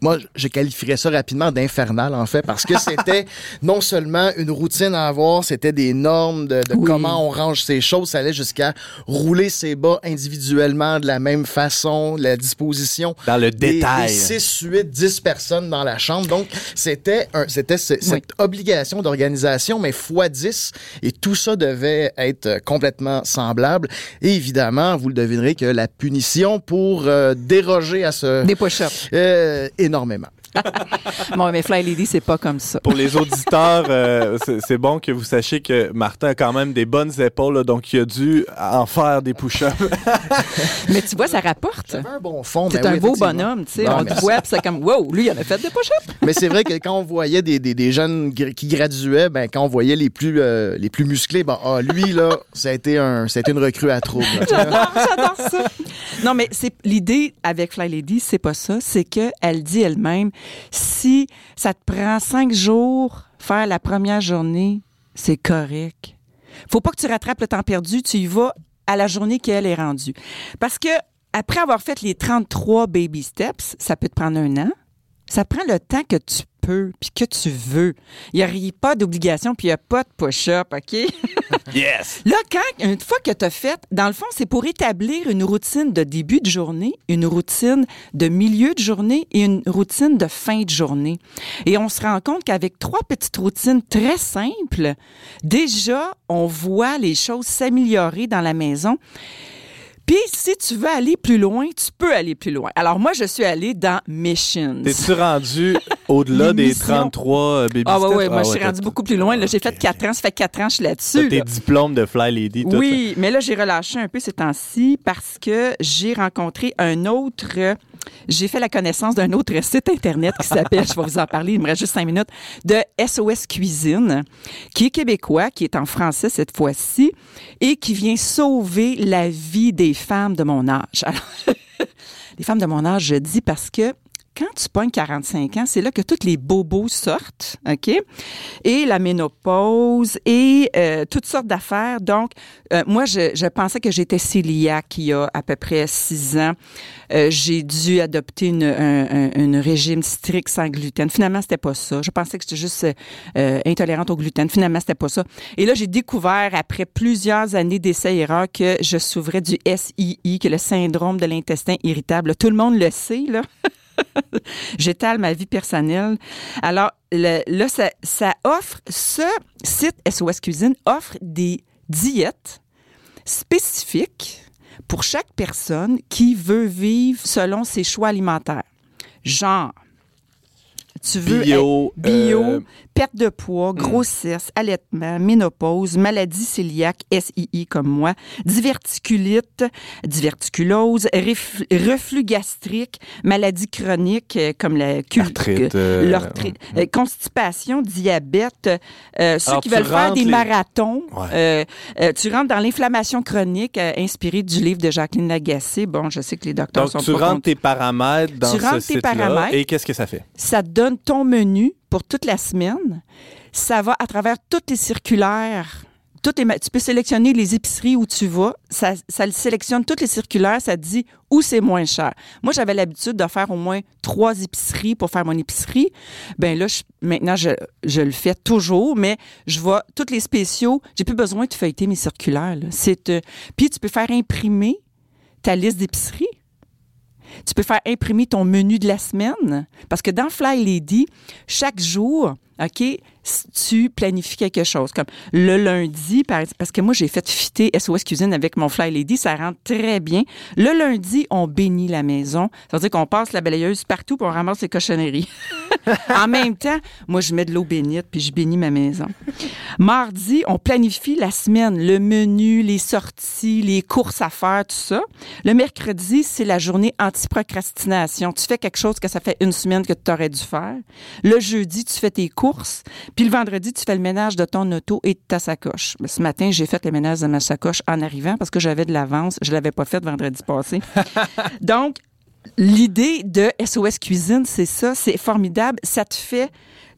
moi, je qualifierais ça rapidement d'infernal en fait, parce que c'était (laughs) non seulement une routine à avoir, c'était des normes de, de Oui. comment on range ses choses, ça allait jusqu'à rouler ses bas individuellement de la même façon, la disposition. Dans le des- détail. Des 6, 8, 10 personnes dans la chambre. Donc, c'était c'était ce- cette obligation d'organisation, mais fois 10. Et tout ça devait être complètement semblable. Et évidemment, vous le devinerez que la punition pour euh, déroger à ce... Des push-ups. euh, énormément. Bon, mais Fly Lady, c'est pas comme ça. Pour les auditeurs, euh, c'est bon que vous sachiez que Martin a quand même des bonnes épaules, là, donc il a dû en faire des push-ups. (laughs) Mais tu vois, ça rapporte. J'avais un bon fond. C'est un oui, beau bonhomme, tu sais. On te voit, c'est comme, wow, lui, il en a fait des push-ups. (laughs) Mais c'est vrai que quand on voyait des, des, des jeunes qui graduaient, ben, quand on voyait les plus, euh, les plus musclés, ben, ah, lui, là, ça a été, un, ça a été une recrue à trouble. (laughs) J'adore, j'adore ça. Non, mais c'est l'idée avec Fly Lady, c'est pas ça. C'est que elle dit elle-même, si ça te prend cinq jours faire la première journée, c'est correct. Faut pas que tu rattrapes le temps perdu. Tu y vas à la journée qu'elle est rendue. Parce que après avoir fait les 33 baby steps, ça peut te prendre un an. Ça prend le temps que tu peux puis que tu veux. Il n'y a pas d'obligation puis il n'y a pas de push-up, OK? (laughs) yes! Là, quand, une fois que tu as fait, dans le fond, c'est pour établir une routine de début de journée, une routine de milieu de journée et une routine de fin de journée. Et on se rend compte qu'avec trois petites routines très simples, déjà, on voit les choses s'améliorer dans la maison. Puis, si tu veux aller plus loin, tu peux aller plus loin. Alors, moi, je suis allée dans Missions. T'es-tu rendu (laughs) au-delà des 33 euh, baby Ah, ouais, ouais, moi, Ah je suis rendue beaucoup plus loin. là. J'ai fait quatre ans. Ça fait quatre ans que je suis T'as là-dessus. tes là. diplômes de Fly Lady, tout Oui, mais là, j'ai relâché un peu ces temps-ci parce que j'ai rencontré un autre. J'ai fait la connaissance d'un autre site Internet qui s'appelle, je vais vous en parler, il me reste juste cinq minutes, de SOS Cuisine, qui est québécois, qui est en français cette fois-ci, et qui vient sauver la vie des femmes de mon âge. Alors, (laughs) les femmes de mon âge, je dis parce que quand tu pognes 45 ans, c'est là que tous les bobos sortent, OK? Et la ménopause et euh, toutes sortes d'affaires. Donc, euh, moi, je, pensais que j'étais cœliaque il y a à peu près six ans. Euh, j'ai dû adopter un, régime strict sans gluten. Finalement, c'était pas ça. Je pensais que j'étais juste intolérante au gluten. Finalement, c'était pas ça. Et là, j'ai découvert, après plusieurs années d'essais-erreurs, que je souffrais du SII, que le syndrome de l'intestin irritable. Tout le monde le sait, là. (laughs) (laughs) J'étale ma vie personnelle. Alors, là, ça offre, ce site SOS Cuisine offre des diètes spécifiques pour chaque personne qui veut vivre selon ses choix alimentaires. Genre, tu veux Bio, être bio, euh, perte de poids, grossesse, allaitement, ménopause, maladie cœliaque, SII comme moi, diverticulite, diverticulose, reflux gastrique, maladie chronique euh, comme la euh, l'arthrite, euh, constipation, diabète, euh, ceux Alors, qui veulent faire des les- marathons, Ouais. tu rentres dans l'inflammation chronique euh, inspiré du livre de Jacqueline Lagacé. Bon, je sais que les docteurs Donc, sont tu pas rentres tes paramètres dans Tu ce site-là. Et qu'est-ce que ça fait? Ça te ton menu pour toute la semaine. Ça va à travers toutes les circulaires. Toutes tu peux sélectionner les épiceries où tu vas. Ça, ça le sélectionne toutes les circulaires. Ça te dit où c'est moins cher. Moi, j'avais l'habitude de faire au moins trois épiceries pour faire mon épicerie. Ben là, maintenant, je, je le fais toujours, mais je vois tous les spéciaux. J'ai plus besoin de feuilleter mes circulaires. C'est, euh, puis tu peux faire imprimer ta liste d'épicerie. Tu peux faire imprimer ton menu de la semaine. Parce que dans Fly Lady, chaque jour, OK, tu planifies quelque chose? Comme le lundi, parce que moi, j'ai fait fitter SOS Cuisine avec mon Fly Lady, ça rentre très bien. Le lundi, on bénit la maison. Ça veut dire qu'on passe la balayeuse partout pour on ramasse les cochonneries. (laughs) en même temps, moi, je mets de l'eau bénite puis je bénis ma maison. Mardi, on planifie la semaine, le menu, les sorties, les courses à faire, tout ça. Le mercredi, c'est la journée anti-procrastination. Tu fais quelque chose que ça fait une semaine que tu aurais dû faire. Le jeudi, tu fais tes courses. Puis le vendredi, tu fais le ménage de ton auto et de ta sacoche. Ce matin, j'ai fait le ménage de ma sacoche en arrivant parce que j'avais de l'avance. Je l'avais pas fait vendredi passé. (laughs) Donc, l'idée de SOS Cuisine, c'est ça, c'est formidable. Ça te fait,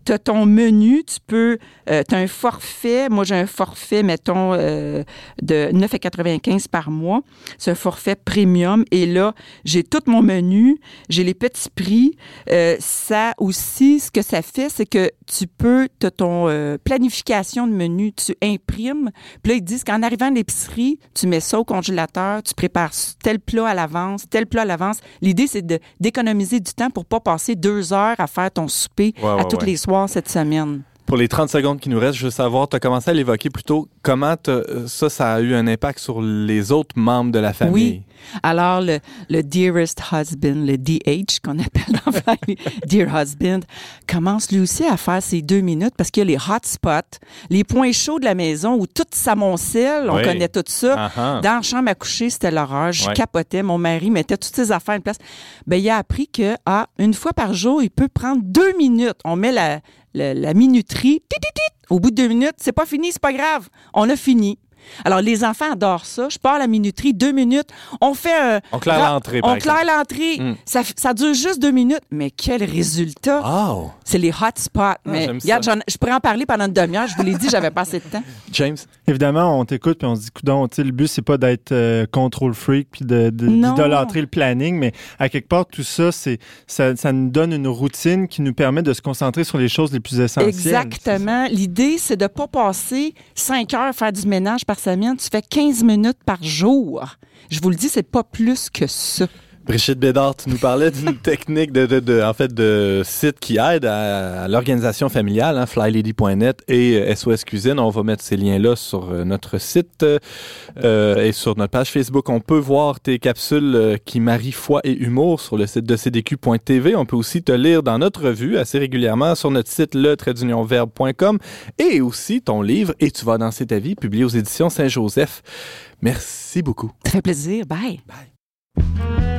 tu as ton menu, tu peux, euh, tu as un forfait. Moi, j'ai un forfait, mettons, euh, de 9,95 par mois. C'est un forfait premium. Et là, j'ai tout mon menu, j'ai les petits prix. Euh, ça aussi, ce que ça fait, c'est que tu peux, tu as ton euh, planification de menu, tu imprimes. Puis là, ils disent qu'en arrivant à l'épicerie, tu mets ça au congélateur, tu prépares tel plat à l'avance, tel plat à l'avance. L'idée, c'est d'économiser du temps pour pas passer deux heures à faire ton souper Ouais, à ouais, tous ouais. les soirs cette semaine. Pour les 30 secondes qui nous restent, je veux savoir, tu as commencé à l'évoquer plus tôt, comment euh, ça, ça a eu un impact sur les autres membres de la famille? Alors, le, le Dearest Husband, le DH qu'on (laughs) appelle dans la famille, Dear Husband, commence lui aussi à faire ses deux minutes parce qu'il y a les hotspots, les points chauds de la maison où tout s'amoncelle, on Oui. connaît tout ça. Ah. Dans la chambre à coucher, c'était l'horreur. Je capotais. Mon mari mettait toutes ses affaires en place. Ben, il a appris que, ah, une fois par jour, il peut prendre deux minutes. On met la, la, la minuterie. Au bout de deux minutes, c'est pas fini, c'est pas grave. On a fini. Alors, les enfants adorent ça. Je pars à la minuterie, deux minutes. On fait un. On claire l'entrée, On claire l'entrée. Mm. Ça, dure juste deux minutes. Mais quel résultat! Oh! C'est les hotspots. mais j'aime regarde, je pourrais en parler pendant une demi-heure. Je vous l'ai dit, j'avais pas assez de temps. (laughs) James? Évidemment, on t'écoute puis on se dit, coudon, tu sais, le but, c'est pas d'être euh, control freak puis de- d'idolâtrer le planning, mais à quelque part, tout ça, c'est ça, ça nous donne une routine qui nous permet de se concentrer sur les choses les plus essentielles. Exactement. L'idée, c'est de ne pas passer cinq heures à faire du ménage par. Tu fais 15 minutes par jour. Je vous le dis, c'est pas plus que ça. Brigitte Bédard, tu nous parlais d'une (laughs) technique de, de, de, en fait, de site qui aide à, l'organisation familiale, hein, flylady.net et SOS euh, Cuisine. On va mettre ces liens-là sur euh, notre site euh, et sur notre page Facebook. On peut voir tes capsules qui marient foi et humour sur le site de cdq.tv. On peut aussi te lire dans notre revue assez régulièrement sur notre site le et aussi ton livre Et tu vas danser ta vie, publié aux éditions Saint-Joseph. Merci beaucoup. Ça fait plaisir. Bye. Bye.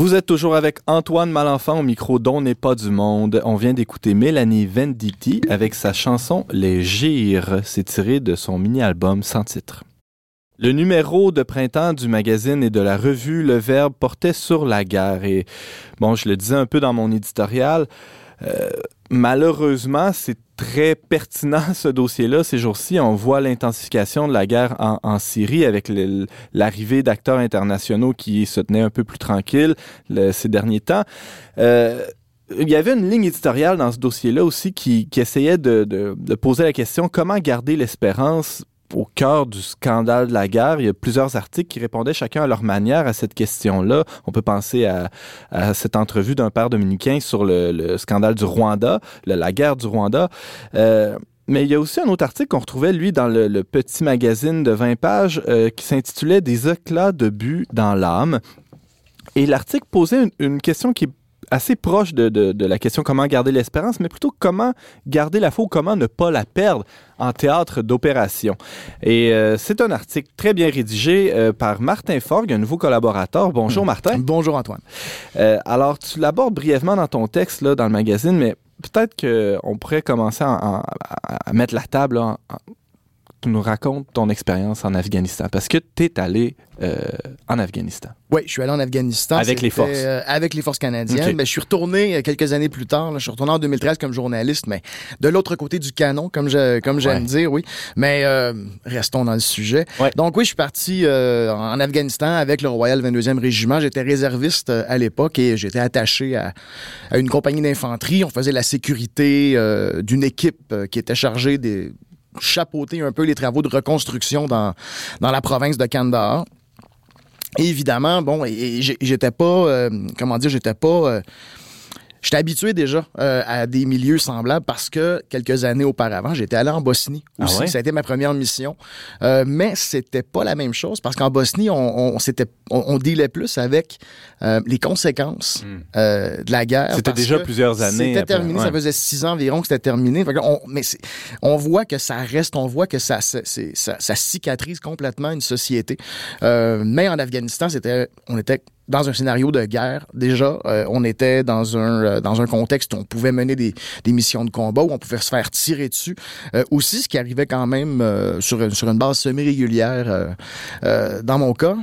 Vous êtes toujours avec Antoine Malenfant au micro dont n'est pas du monde. On vient d'écouter Mélanie Venditti avec sa chanson Les Gires. C'est tiré de son mini-album sans titre. Le numéro de printemps du magazine et de la revue Le Verbe portait sur la guerre et, bon, je le disais un peu dans mon éditorial, euh, malheureusement, c'est très pertinent (laughs) ce dossier-là ces jours-ci. On voit l'intensification de la guerre en, Syrie avec l'arrivée d'acteurs internationaux qui se tenaient un peu plus tranquilles ces derniers temps. Euh, il y avait une ligne éditoriale dans ce dossier-là aussi qui, essayait de, de, poser la question comment garder l'espérance au cœur du scandale de la guerre. Il y a plusieurs articles qui répondaient chacun à leur manière à cette question-là. On peut penser à, cette entrevue d'un père dominicain sur le, scandale du Rwanda, la guerre du Rwanda. Euh, mais il y a aussi un autre article qu'on retrouvait, lui, dans le, petit magazine de 20 pages euh, qui s'intitulait Des éclats de but dans l'âme. Et l'article posait une, une, question qui est assez proche de, de, la question comment garder l'espérance, mais plutôt comment garder la foi, comment ne pas la perdre en théâtre d'opération. Et euh, c'est un article très bien rédigé euh, par Martin Forgue, un nouveau collaborateur. Bonjour Martin. Bonjour Antoine. Euh, alors tu l'abordes brièvement dans ton texte là, dans le magazine, mais peut-être qu'on pourrait commencer à, mettre la table tu nous racontes ton expérience en Afghanistan, parce que tu es allé euh, en Afghanistan. Oui, je suis allé en Afghanistan. Avec les forces. Euh, avec les forces canadiennes. Mais je suis retourné euh, quelques années plus tard. je suis retourné en 2013 comme journaliste, mais de l'autre côté du canon, comme je, comme j'aime dire, oui. Mais restons dans le sujet. Donc oui, je suis parti en Afghanistan avec le Royal 22e Régiment. J'étais réserviste à l'époque et j'étais attaché à, à une compagnie d'infanterie. On faisait la sécurité d'une équipe qui était chargée des chapeauter un peu les travaux de reconstruction dans, la province de Kandahar. Et évidemment, bon, j'étais pas, euh, comment dire, j'étais pas euh, J'étais habitué déjà euh, à des milieux semblables parce que quelques années auparavant, j'étais allé en Bosnie ah aussi. Ça a été ma première mission. Euh, mais c'était pas la même chose parce qu'en Bosnie, on, on, on, on, dealait plus avec euh, les conséquences hmm. euh, de la guerre. C'était déjà plusieurs années. C'était terminé. Ça faisait six ans environ que c'était terminé. On, mais on voit que ça reste, on voit que ça, ça, ça cicatrise complètement une société. Euh, mais en Afghanistan, c'était, on était dans un scénario de guerre, déjà, euh, on était dans un, euh, dans un contexte où on pouvait mener des, des, missions de combat, où on pouvait se faire tirer dessus. Euh, aussi, ce qui arrivait quand même sur, sur une base semi-régulière dans mon cas.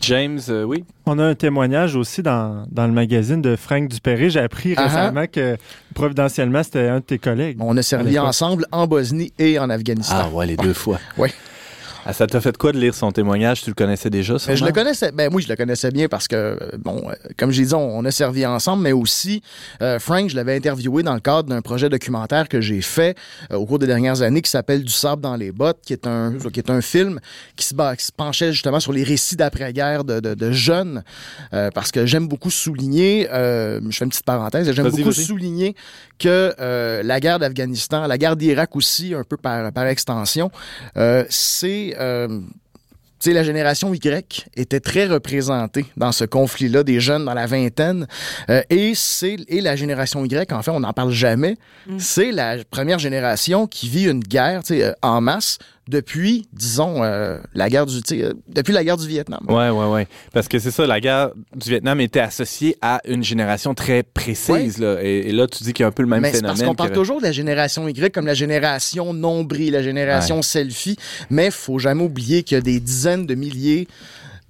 James, oui. On a un témoignage aussi dans, dans le magazine de Frank Dupéré. J'ai appris récemment que providentiellement, c'était un de tes collègues. On a servi ensemble en Bosnie et en Afghanistan. Ah ouais, les deux fois. Oui. Ah, ça t'a fait quoi de lire son témoignage? Tu le connaissais déjà, ça? Je le connaissais. Ben oui, je le connaissais bien parce que, euh, bon, euh, comme j'ai dit, on, a servi ensemble, mais aussi, euh, Frank, je l'avais interviewé dans le cadre d'un projet documentaire que j'ai fait au cours des dernières années qui s'appelle Du sable dans les bottes, qui est un, qui est un film qui se, qui se penchait justement sur les récits d'après-guerre de, de, de, jeunes, parce que j'aime beaucoup souligner, je fais une petite parenthèse, j'aime beaucoup souligner que la guerre d'Afghanistan, la guerre d'Irak aussi, un peu par, par extension, c'est euh, la génération Y était très représentée dans ce conflit-là, des jeunes dans la vingtaine. Euh, et c'est et la génération Y, en fait, on n'en parle jamais. Mm. C'est la première génération qui vit une guerre euh, en masse depuis, disons, euh, la guerre du, euh, depuis la guerre du Vietnam. Ouais, ouais, ouais. Parce que c'est ça, la guerre du Vietnam était associée à une génération très précise. Là. Et, là, tu dis qu'il y a un peu le même phénomène. Parce qu'on parle toujours de la génération Y comme la génération nombril, la génération selfie. Mais faut jamais oublier qu'il y a des dizaines de milliers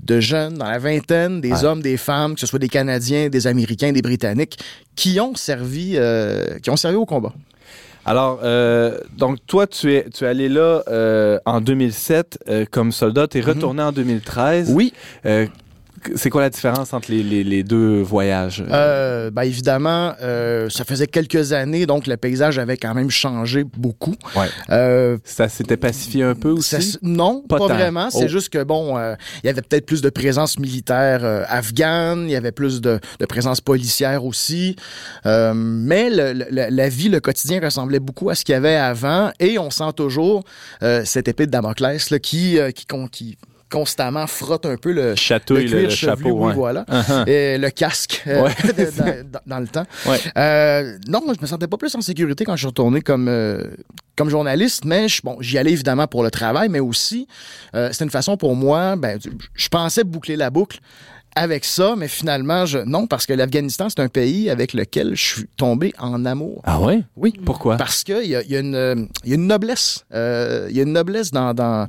de jeunes dans la vingtaine, des hommes, des femmes, que ce soit des Canadiens, des Américains, des Britanniques, qui ont servi, euh, qui ont servi au combat. Alors, euh, donc toi, tu es, tu es allé là euh, en 2007 euh, comme soldat, tu es mhm. retourné en 2013. Oui. C'est quoi la différence entre les, les, les deux voyages? Euh, ben évidemment, euh, ça faisait quelques années, donc le paysage avait quand même changé beaucoup. Ouais. Euh, ça s'était pacifié un peu aussi? non, pas, vraiment. C'est oh. juste que, bon, il y avait peut-être plus de présence militaire afghane, il y avait plus de, de présence policière aussi. mais le, la vie, le quotidien ressemblait beaucoup à ce qu'il y avait avant et on sent toujours cette épée de Damoclès là, qui, qui, qui constamment frotte un peu le, Château le, cuir le, chapeau, voilà, uh-huh. et le casque euh, (laughs) dans, le temps. Euh, non, je me sentais pas plus en sécurité quand je suis retourné comme euh, comme journaliste, mais bon, j'y allais évidemment pour le travail, mais aussi c'était une façon pour moi, ben, je pensais boucler la boucle avec ça, mais finalement, je, non, parce que l'Afghanistan, c'est un pays avec lequel je suis tombé en amour. Ah ouais? Oui. Pourquoi? Parce qu'il y a, y, a une, y a une noblesse. Euh, il y a une noblesse dans, dans,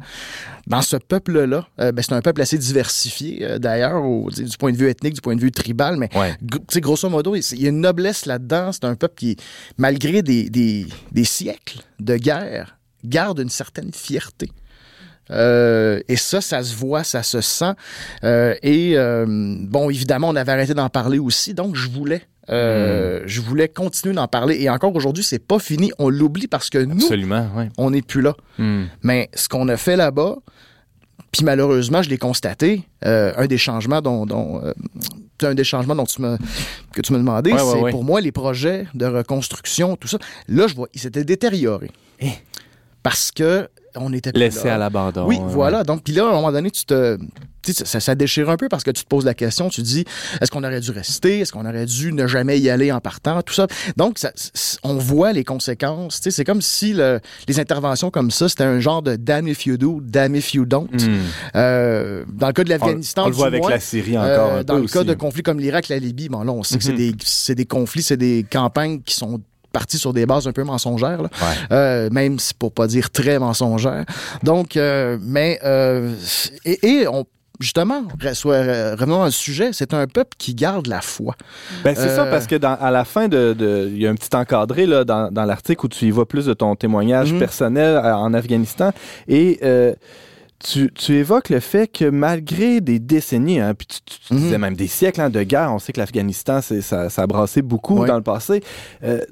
dans ce peuple-là. Euh, ben, c'est un peuple assez diversifié, euh, d'ailleurs, du point de vue ethnique, du point de vue tribal, mais ouais. grosso modo, il y a une noblesse là-dedans. C'est un peuple qui, malgré des, des, des siècles de guerre, garde une certaine fierté. Euh, et ça, ça se voit, ça se sent. Euh, et euh, bon, évidemment, on avait arrêté d'en parler aussi, donc je voulais. Hmm. Je voulais continuer d'en parler. Et encore aujourd'hui, c'est pas fini. On l'oublie parce que nous, on n'est plus là. Hmm. Mais ce qu'on a fait là-bas, puis malheureusement, je l'ai constaté, un des changements dont, dont un des changements dont tu me, que tu me demandais, c'est pour moi les projets de reconstruction, tout ça. Là, je vois, ils s'étaient détériorés. Eh. Parce que on était laissé à l'abandon. Oui, voilà. Donc, puis là, à un moment donné, tu te, ça, ça, déchire un peu parce que tu te poses la question, tu te dis, est-ce qu'on aurait dû rester, est-ce qu'on aurait dû ne jamais y aller en partant, tout ça. Donc, ça, on voit les conséquences. C'est comme si le, les interventions comme ça, c'était un genre de damn if you do, damn if you don't. Euh, dans le cas de l'Afghanistan, on, le voit avec la Syrie encore. Euh, dans le cas de conflits comme l'Irak, la Libye, bon là, on sait que c'est hmm. des, des conflits, c'est des campagnes qui sont parti sur des bases un peu mensongères, là. même si pour pas dire très mensongères. Donc, mais et, et on justement, revenons au sujet, c'est un peuple qui garde la foi. Ben, c'est ça, euh, parce que dans, à la fin de, il y a un petit encadré là, dans, dans l'article où tu y vois plus de ton témoignage mhm. personnel euh, en Afghanistan. Et euh, tu, tu, évoques le fait que malgré des décennies, hein, puis tu, mhm. disais même des siècles hein, de guerre, on sait que l'Afghanistan, ça, ça a brassé beaucoup dans le passé,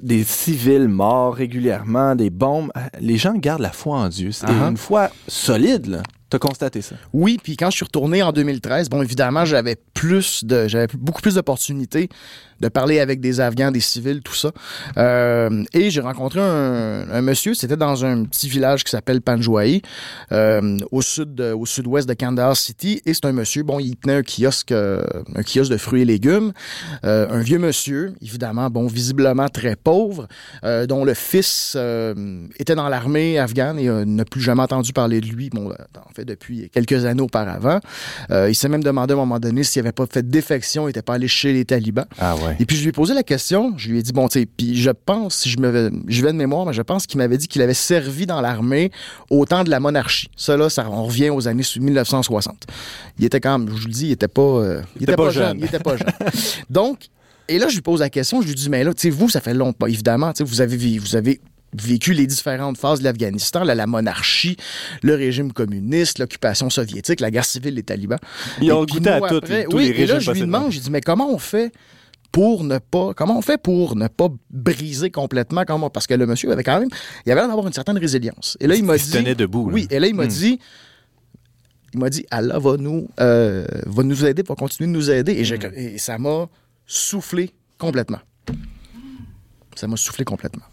des civils morts régulièrement, des bombes, les gens gardent la foi en Dieu. C'est uh-huh. une foi solide. Là. T'as constaté ça? Oui, puis quand je suis retourné en 2013, bon, évidemment, j'avais plus de, j'avais beaucoup plus d'opportunités de parler avec des Afghans, des civils, tout ça. Euh, et j'ai rencontré un, monsieur, c'était dans un petit village qui s'appelle Panjwai, euh, au sud, au sud-ouest de Kandahar City. Et c'est un monsieur, bon, il tenait un kiosque, euh, un kiosque de fruits et légumes. Euh, un vieux monsieur, évidemment, bon, visiblement très pauvre, euh, dont le fils était dans l'armée afghane et n'a plus jamais entendu parler de lui, bon, en fait, depuis quelques années auparavant. il s'est même demandé à un moment donné s'il n'avait pas fait défection, il n'était pas allé chez les talibans. Ah ouais. Et puis je lui ai posé la question, je lui ai dit, bon, tu sais, puis je pense, si je, me, je vais de mémoire, mais je pense qu'il m'avait dit qu'il avait servi dans l'armée au temps de la monarchie. Ça, là, ça, on revient aux années 1960. Il était quand même, je vous le dis, il était pas, euh, il, était, pas, jeune. Il était pas jeune. (laughs) Donc, et là, je lui pose la question, je lui dis, mais là, tu sais, vous, ça fait longtemps, évidemment, tu sais, vous avez, vous avez vécu les différentes phases de l'Afghanistan, la monarchie, le régime communiste, l'occupation soviétique, la guerre civile, les talibans. Ils ont goûté à tout, oui, et là, je lui demande, je dis, mais comment on fait pour ne pas. Comment on fait pour ne pas briser complètement comment Parce que le monsieur avait quand même. Il avait l'air d'avoir une certaine résilience. Et là, il m'a dit. Il tenait debout. Oui, et là, il m'a hmm. dit. Il m'a dit, Allah va nous, euh, va nous aider, va continuer de nous aider. Et, hmm. et ça m'a soufflé complètement. Ça m'a soufflé complètement.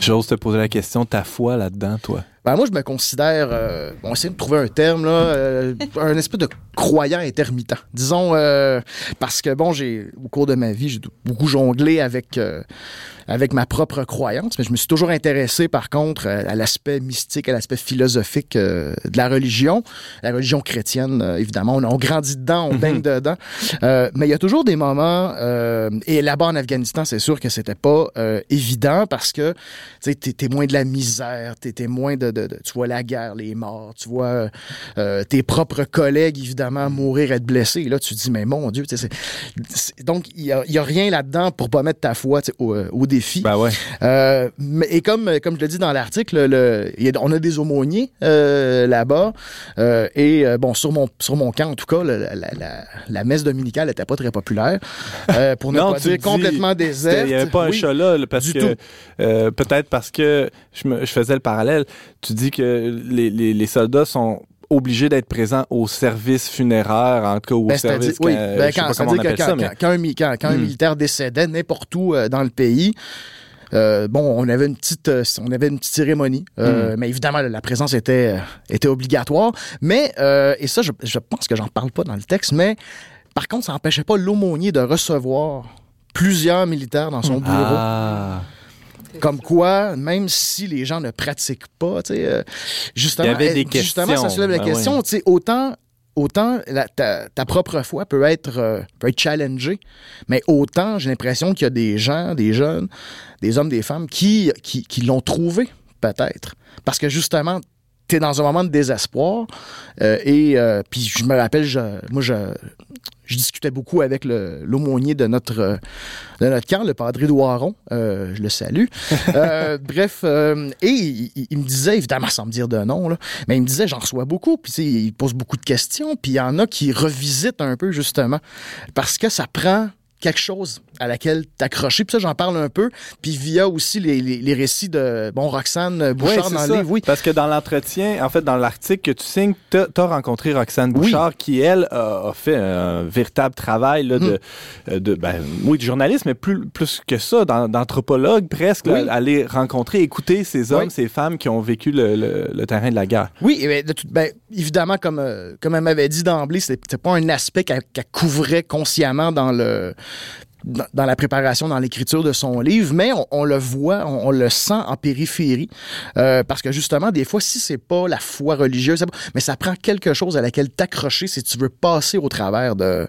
J'ose te poser la question, ta foi là-dedans, toi? Ben moi, je me considère, euh, on essaie de trouver un terme, là, euh, un espèce de croyant intermittent. Disons, euh, parce que, bon, j'ai, au cours de ma vie, j'ai beaucoup jonglé avec avec ma propre croyance, mais je me suis toujours intéressé, par contre, euh, à l'aspect mystique, à l'aspect philosophique euh, de la religion. La religion chrétienne, euh, évidemment, on, grandit dedans, on baigne mhm. dedans. mais il y a toujours des moments, et là-bas en Afghanistan, c'est sûr que c'était pas évident parce que tu es témoin de la misère, tu es témoin de, de, tu vois la guerre, les morts, tu vois tes propres collègues, évidemment, mourir, être blessés. Et là, tu te dis, mais mon Dieu, c'est, donc il y a, y a, rien là-dedans pour pas mettre ta foi au, au défi. Ben ouais. Euh, et comme, comme je le dis dans l'article, le, on a des aumôniers euh, là-bas. Euh, et bon, sur mon, sur mon camp, en tout cas, la, messe dominicale n'était pas très populaire. pour ne (laughs) pas dire complètement déserte. Il n'y avait pas un chat là, parce que peut-être parce que je, me, je, faisais le parallèle. Tu dis que les, les soldats sont obligé d'être présent au service funéraire, en tout cas, au ben, service. Oui, ben, quand, ça, quand, un, hmm. militaire décédait n'importe où euh, dans le pays, euh, bon, on avait une petite, euh, on avait une petite cérémonie, hmm. mais évidemment la présence était était obligatoire. Mais et ça, je, je pense que j'en parle pas dans le texte, mais par contre, ça n'empêchait pas l'aumônier de recevoir plusieurs militaires dans son bureau. Ah. Comme quoi, même si les gens ne pratiquent pas, euh, justement, justement, ça soulève la ben question. Autant autant ta, propre foi peut être, euh, peut être challengée, mais autant j'ai l'impression qu'il y a des gens, des jeunes, des hommes, des femmes qui, qui, qui l'ont trouvé, peut-être. Parce que justement, tu es dans un moment de désespoir. Euh, et puis je me rappelle, je, moi, je, je discutais beaucoup avec l'aumônier de notre, euh, de notre camp, le padre Douaron. Euh, je le salue. (laughs) Euh, bref, et il, me disait, évidemment, sans me dire de nom, là, mais il me disait, j'en reçois beaucoup, puis il pose beaucoup de questions, puis il y en a qui revisitent un peu, justement, parce que ça prend quelque chose à laquelle t'accrocher. Puis ça, j'en parle un peu. Puis via aussi les, les, récits de bon Roxane Bouchard dans le livre. Oui. Parce que dans l'entretien, en fait, dans l'article que tu signes, tu as, rencontré Roxane Bouchard qui, elle, a, fait un véritable travail là, de, hmm. de, ben, oui, de journaliste, mais plus, plus que ça, d'anthropologue presque, aller rencontrer, écouter ces hommes, ces femmes qui ont vécu le, le, terrain de la guerre. Oui, et ben, évidemment, comme, euh, comme elle m'avait dit d'emblée, c'était pas un aspect qu'elle couvrait consciemment dans le dans, la préparation, dans l'écriture de son livre, mais on, le voit, on, le sent en périphérie, euh, parce que justement, des fois, si c'est pas la foi religieuse, mais ça prend quelque chose à laquelle t'accrocher si tu veux passer au travers de,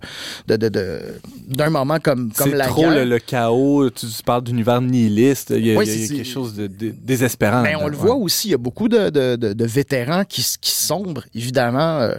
d'un de, moment comme, comme la trop Le, chaos, tu, parles d'univers nihiliste, il y a, quelque chose de, désespérant. Mais on le voit aussi, il y a beaucoup de, vétérans qui, qui sombrent, évidemment. Euh,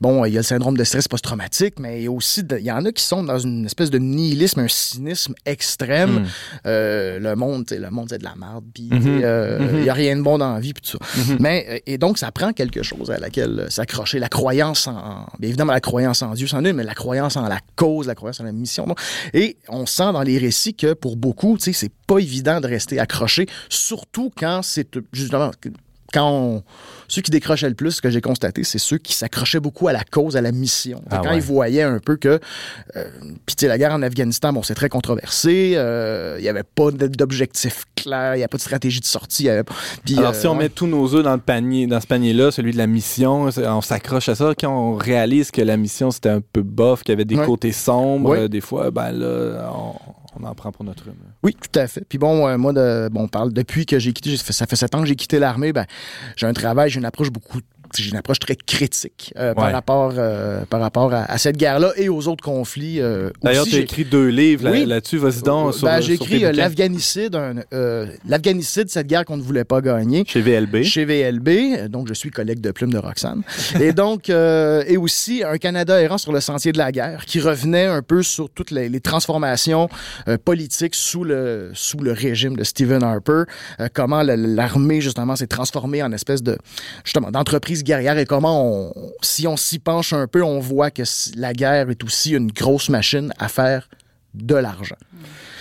bon, il y a le syndrome de stress post-traumatique, mais il y a aussi, il y en a qui sont dans une espèce de nihilisme, un cynisme extrême. Hmm. Euh, le monde, le monde, c'est de la merde, puis mhm. euh, il n'y a rien de bon dans la vie, puis tout ça. Mhm. Mais, et donc, ça prend quelque chose à laquelle s'accrocher. La croyance en, bien évidemment, la croyance en Dieu, c'en est, mais la croyance en la cause, la croyance en la mission. Et on sent dans les récits que pour beaucoup, tu sais, c'est pas évident de rester accroché, surtout quand c'est justement quand ceux qui décrochaient le plus, ce que j'ai constaté, c'est ceux qui s'accrochaient beaucoup à la cause, à la mission. Ah quand ils voyaient un peu que, euh, puis tu sais, la guerre en Afghanistan, bon, c'est très controversé. Euh, il n'y avait pas d'objectif clair, il n'y a pas de stratégie de sortie. Alors, si on euh, met tous nos œufs dans le panier, dans ce panier-là, celui de la mission, on s'accroche à ça. Quand on réalise que la mission c'était un peu bof, qu'il y avait des côtés sombres, des fois, ben là, on on en prend pour notre. Oui, tout à fait. Puis bon, euh, moi, de, bon, on parle depuis que j'ai quitté, ça fait sept ans que j'ai quitté l'armée, ben, j'ai un travail, j'ai une approche beaucoup j'ai une approche très critique euh, par rapport, euh, par rapport à, cette guerre-là et aux autres conflits. Euh, D'ailleurs, tu as écrit deux livres là-dessus. Vas-y donc. Ben, j'ai écrit l'Afghanicide, l'Afghanicide, cette guerre qu'on ne voulait pas gagner. Chez VLB. Chez VLB. Donc, je suis collègue de plume de Roxane. et donc, et aussi un Canada errant sur le sentier de la guerre qui revenait un peu sur toutes les, transformations politiques sous le, sous le régime de Stephen Harper. comment l'armée, justement, s'est transformée en espèce de, justement, d'entreprise guerrière et comment, si on s'y penche un peu, on voit que la guerre est aussi une grosse machine à faire de l'argent.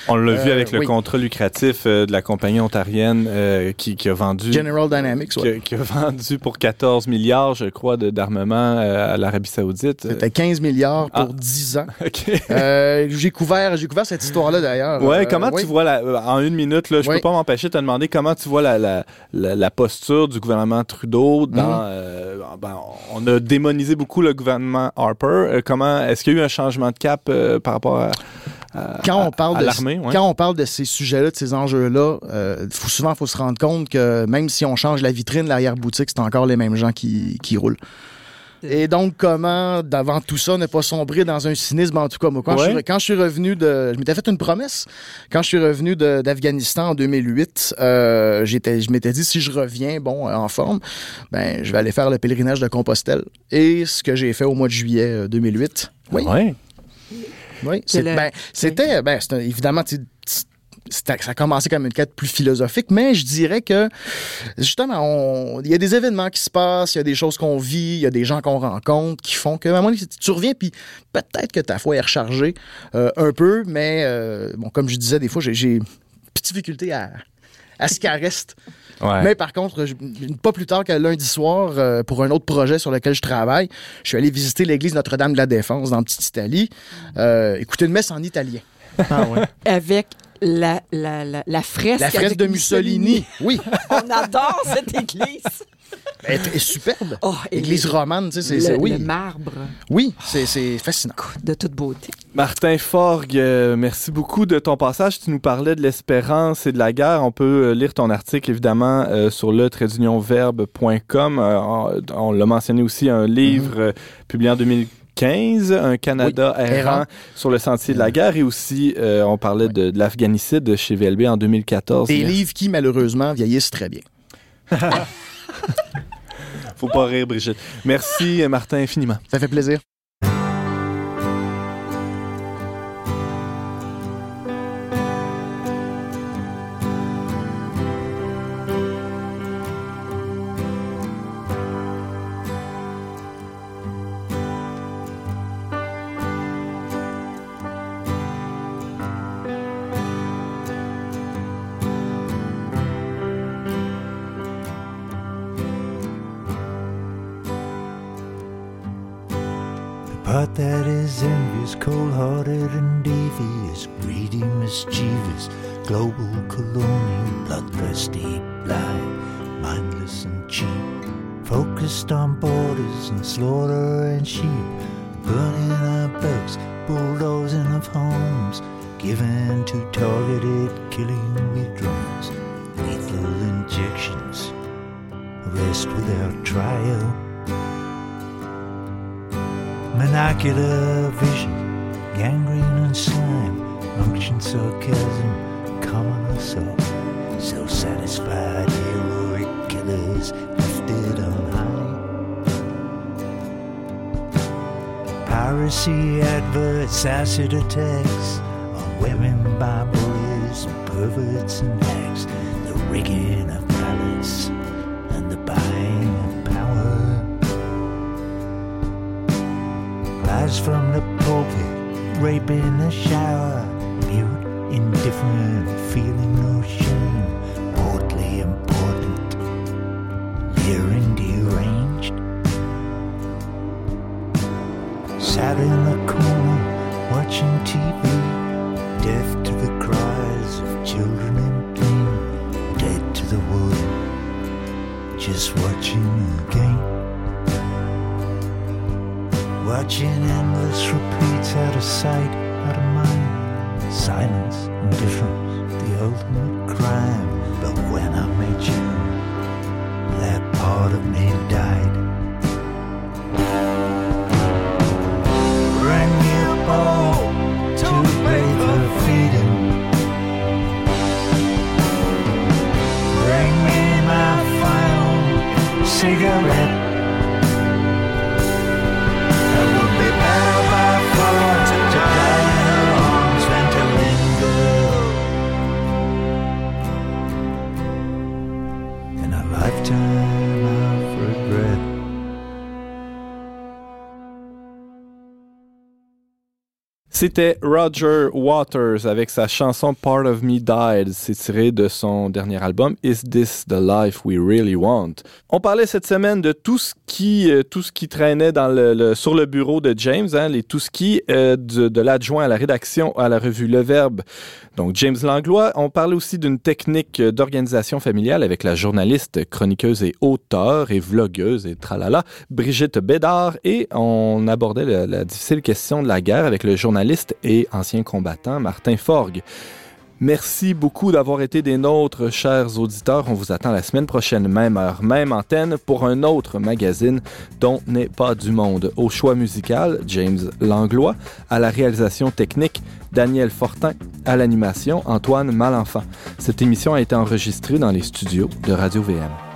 On l'a vu euh, avec le contrat lucratif euh, de la compagnie ontarienne euh, qui, a vendu. General Dynamics, qui, a vendu pour 14 milliards, je crois, d'armement à l'Arabie Saoudite. C'était 15 milliards pour 10 ah. ans. (laughs) j'ai couvert, couvert cette histoire-là d'ailleurs. Ouais, comment tu vois la, en une minute là, je peux pas m'empêcher de te demander comment tu vois la, la, posture du gouvernement Trudeau dans. Mhm. Ben, on a démonisé beaucoup le gouvernement Harper. comment est-ce qu'il y a eu un changement de cap par rapport à quand on parle de quand on parle de ces sujets-là, de ces enjeux-là, euh, souvent il faut se rendre compte que même si on change la vitrine, l'arrière boutique, c'est encore les mêmes gens qui, qui roulent. Et donc, comment, d'avant tout ça, ne pas sombrer dans un cynisme, en tout cas, moi, quand, je, suis, quand je suis revenu de... Je m'étais fait une promesse. Quand je suis revenu d'Afghanistan en 2008, euh, j'étais, je m'étais dit, si je reviens, bon, en forme, ben, je vais aller faire le pèlerinage de Compostelle. Et ce que j'ai fait au mois de juillet 2008. Euh, oui. Ben, c'était, ben, évidemment, ça a commencé comme une quête plus philosophique, mais je dirais que justement, il y a des événements qui se passent, il y a des choses qu'on vit, il y a des gens qu'on rencontre qui font que à un moment donné, tu reviens, puis peut-être que ta foi est rechargée euh, un peu, mais euh, bon, comme je disais, des fois, j'ai petite difficulté à, à ce qu'elle reste. Mais par contre, pas plus tard que lundi soir, euh, pour un autre projet sur lequel je travaille, je suis allé visiter l'église Notre-Dame de la Défense dans Petite Italie, euh, écouter une messe en italien. Ah Avec la, la, la, fresque. La fresque de Mussolini. oui. (laughs) On adore cette église. Elle est superbe. Oh, Église romane, tu sais, c'est le, oui. le marbre. Oui, c'est fascinant. De toute beauté. Martin Forgue, euh, merci beaucoup de ton passage. Tu nous parlais de l'espérance et de la guerre. On peut euh, lire ton article, évidemment, euh, sur le tradeunionverbe.com. on, l'a mentionné aussi, un livre mhm. publié en 2015, Un Canada errant, sur le sentier de la guerre. Et aussi, on parlait de, de l'Afghanicide chez VLB en 2014. Des livres qui, malheureusement, vieillissent très bien. (laughs) Faut pas rire, Brigitte. Merci, Martin, infiniment. Ça fait plaisir. Given to targeted killing with drones, lethal injections, arrest without trial, monocular vision, gangrene and slime, unction sarcasm, common assault, self-satisfied heroic killers lifted on high. Piracy adverts, acid attacks women by bullies, perverts and hacks, the rigging of palace and the buying of power. Lies from the pulpit, rape in the shower, mute, indifferent, feeling no shame, C'était Roger Waters avec sa chanson Part of Me Died. C'est tiré de son dernier album Is This the Life We Really Want? On parlait cette semaine de tout ce qui, euh, tout ce qui traînait sur le bureau de James, hein, les tout ce qui euh, de, l'adjoint à la rédaction à la revue Le Verbe. Donc James Langlois. On parlait aussi d'une technique d'organisation familiale avec la journaliste, chroniqueuse et auteure et vlogueuse et tralala, Brigitte Bédard. Et on abordait la difficile question de la guerre avec le journaliste et ancien combattant Martin Forgue. Merci beaucoup d'avoir été des nôtres, chers auditeurs. On vous attend la semaine prochaine, même heure, même antenne, pour un autre magazine dont n'est pas du monde. Au choix musical, James Langlois. À la réalisation technique, Daniel Fortin. À l'animation, Antoine Malenfant. Cette émission a été enregistrée dans les studios de Radio-VM.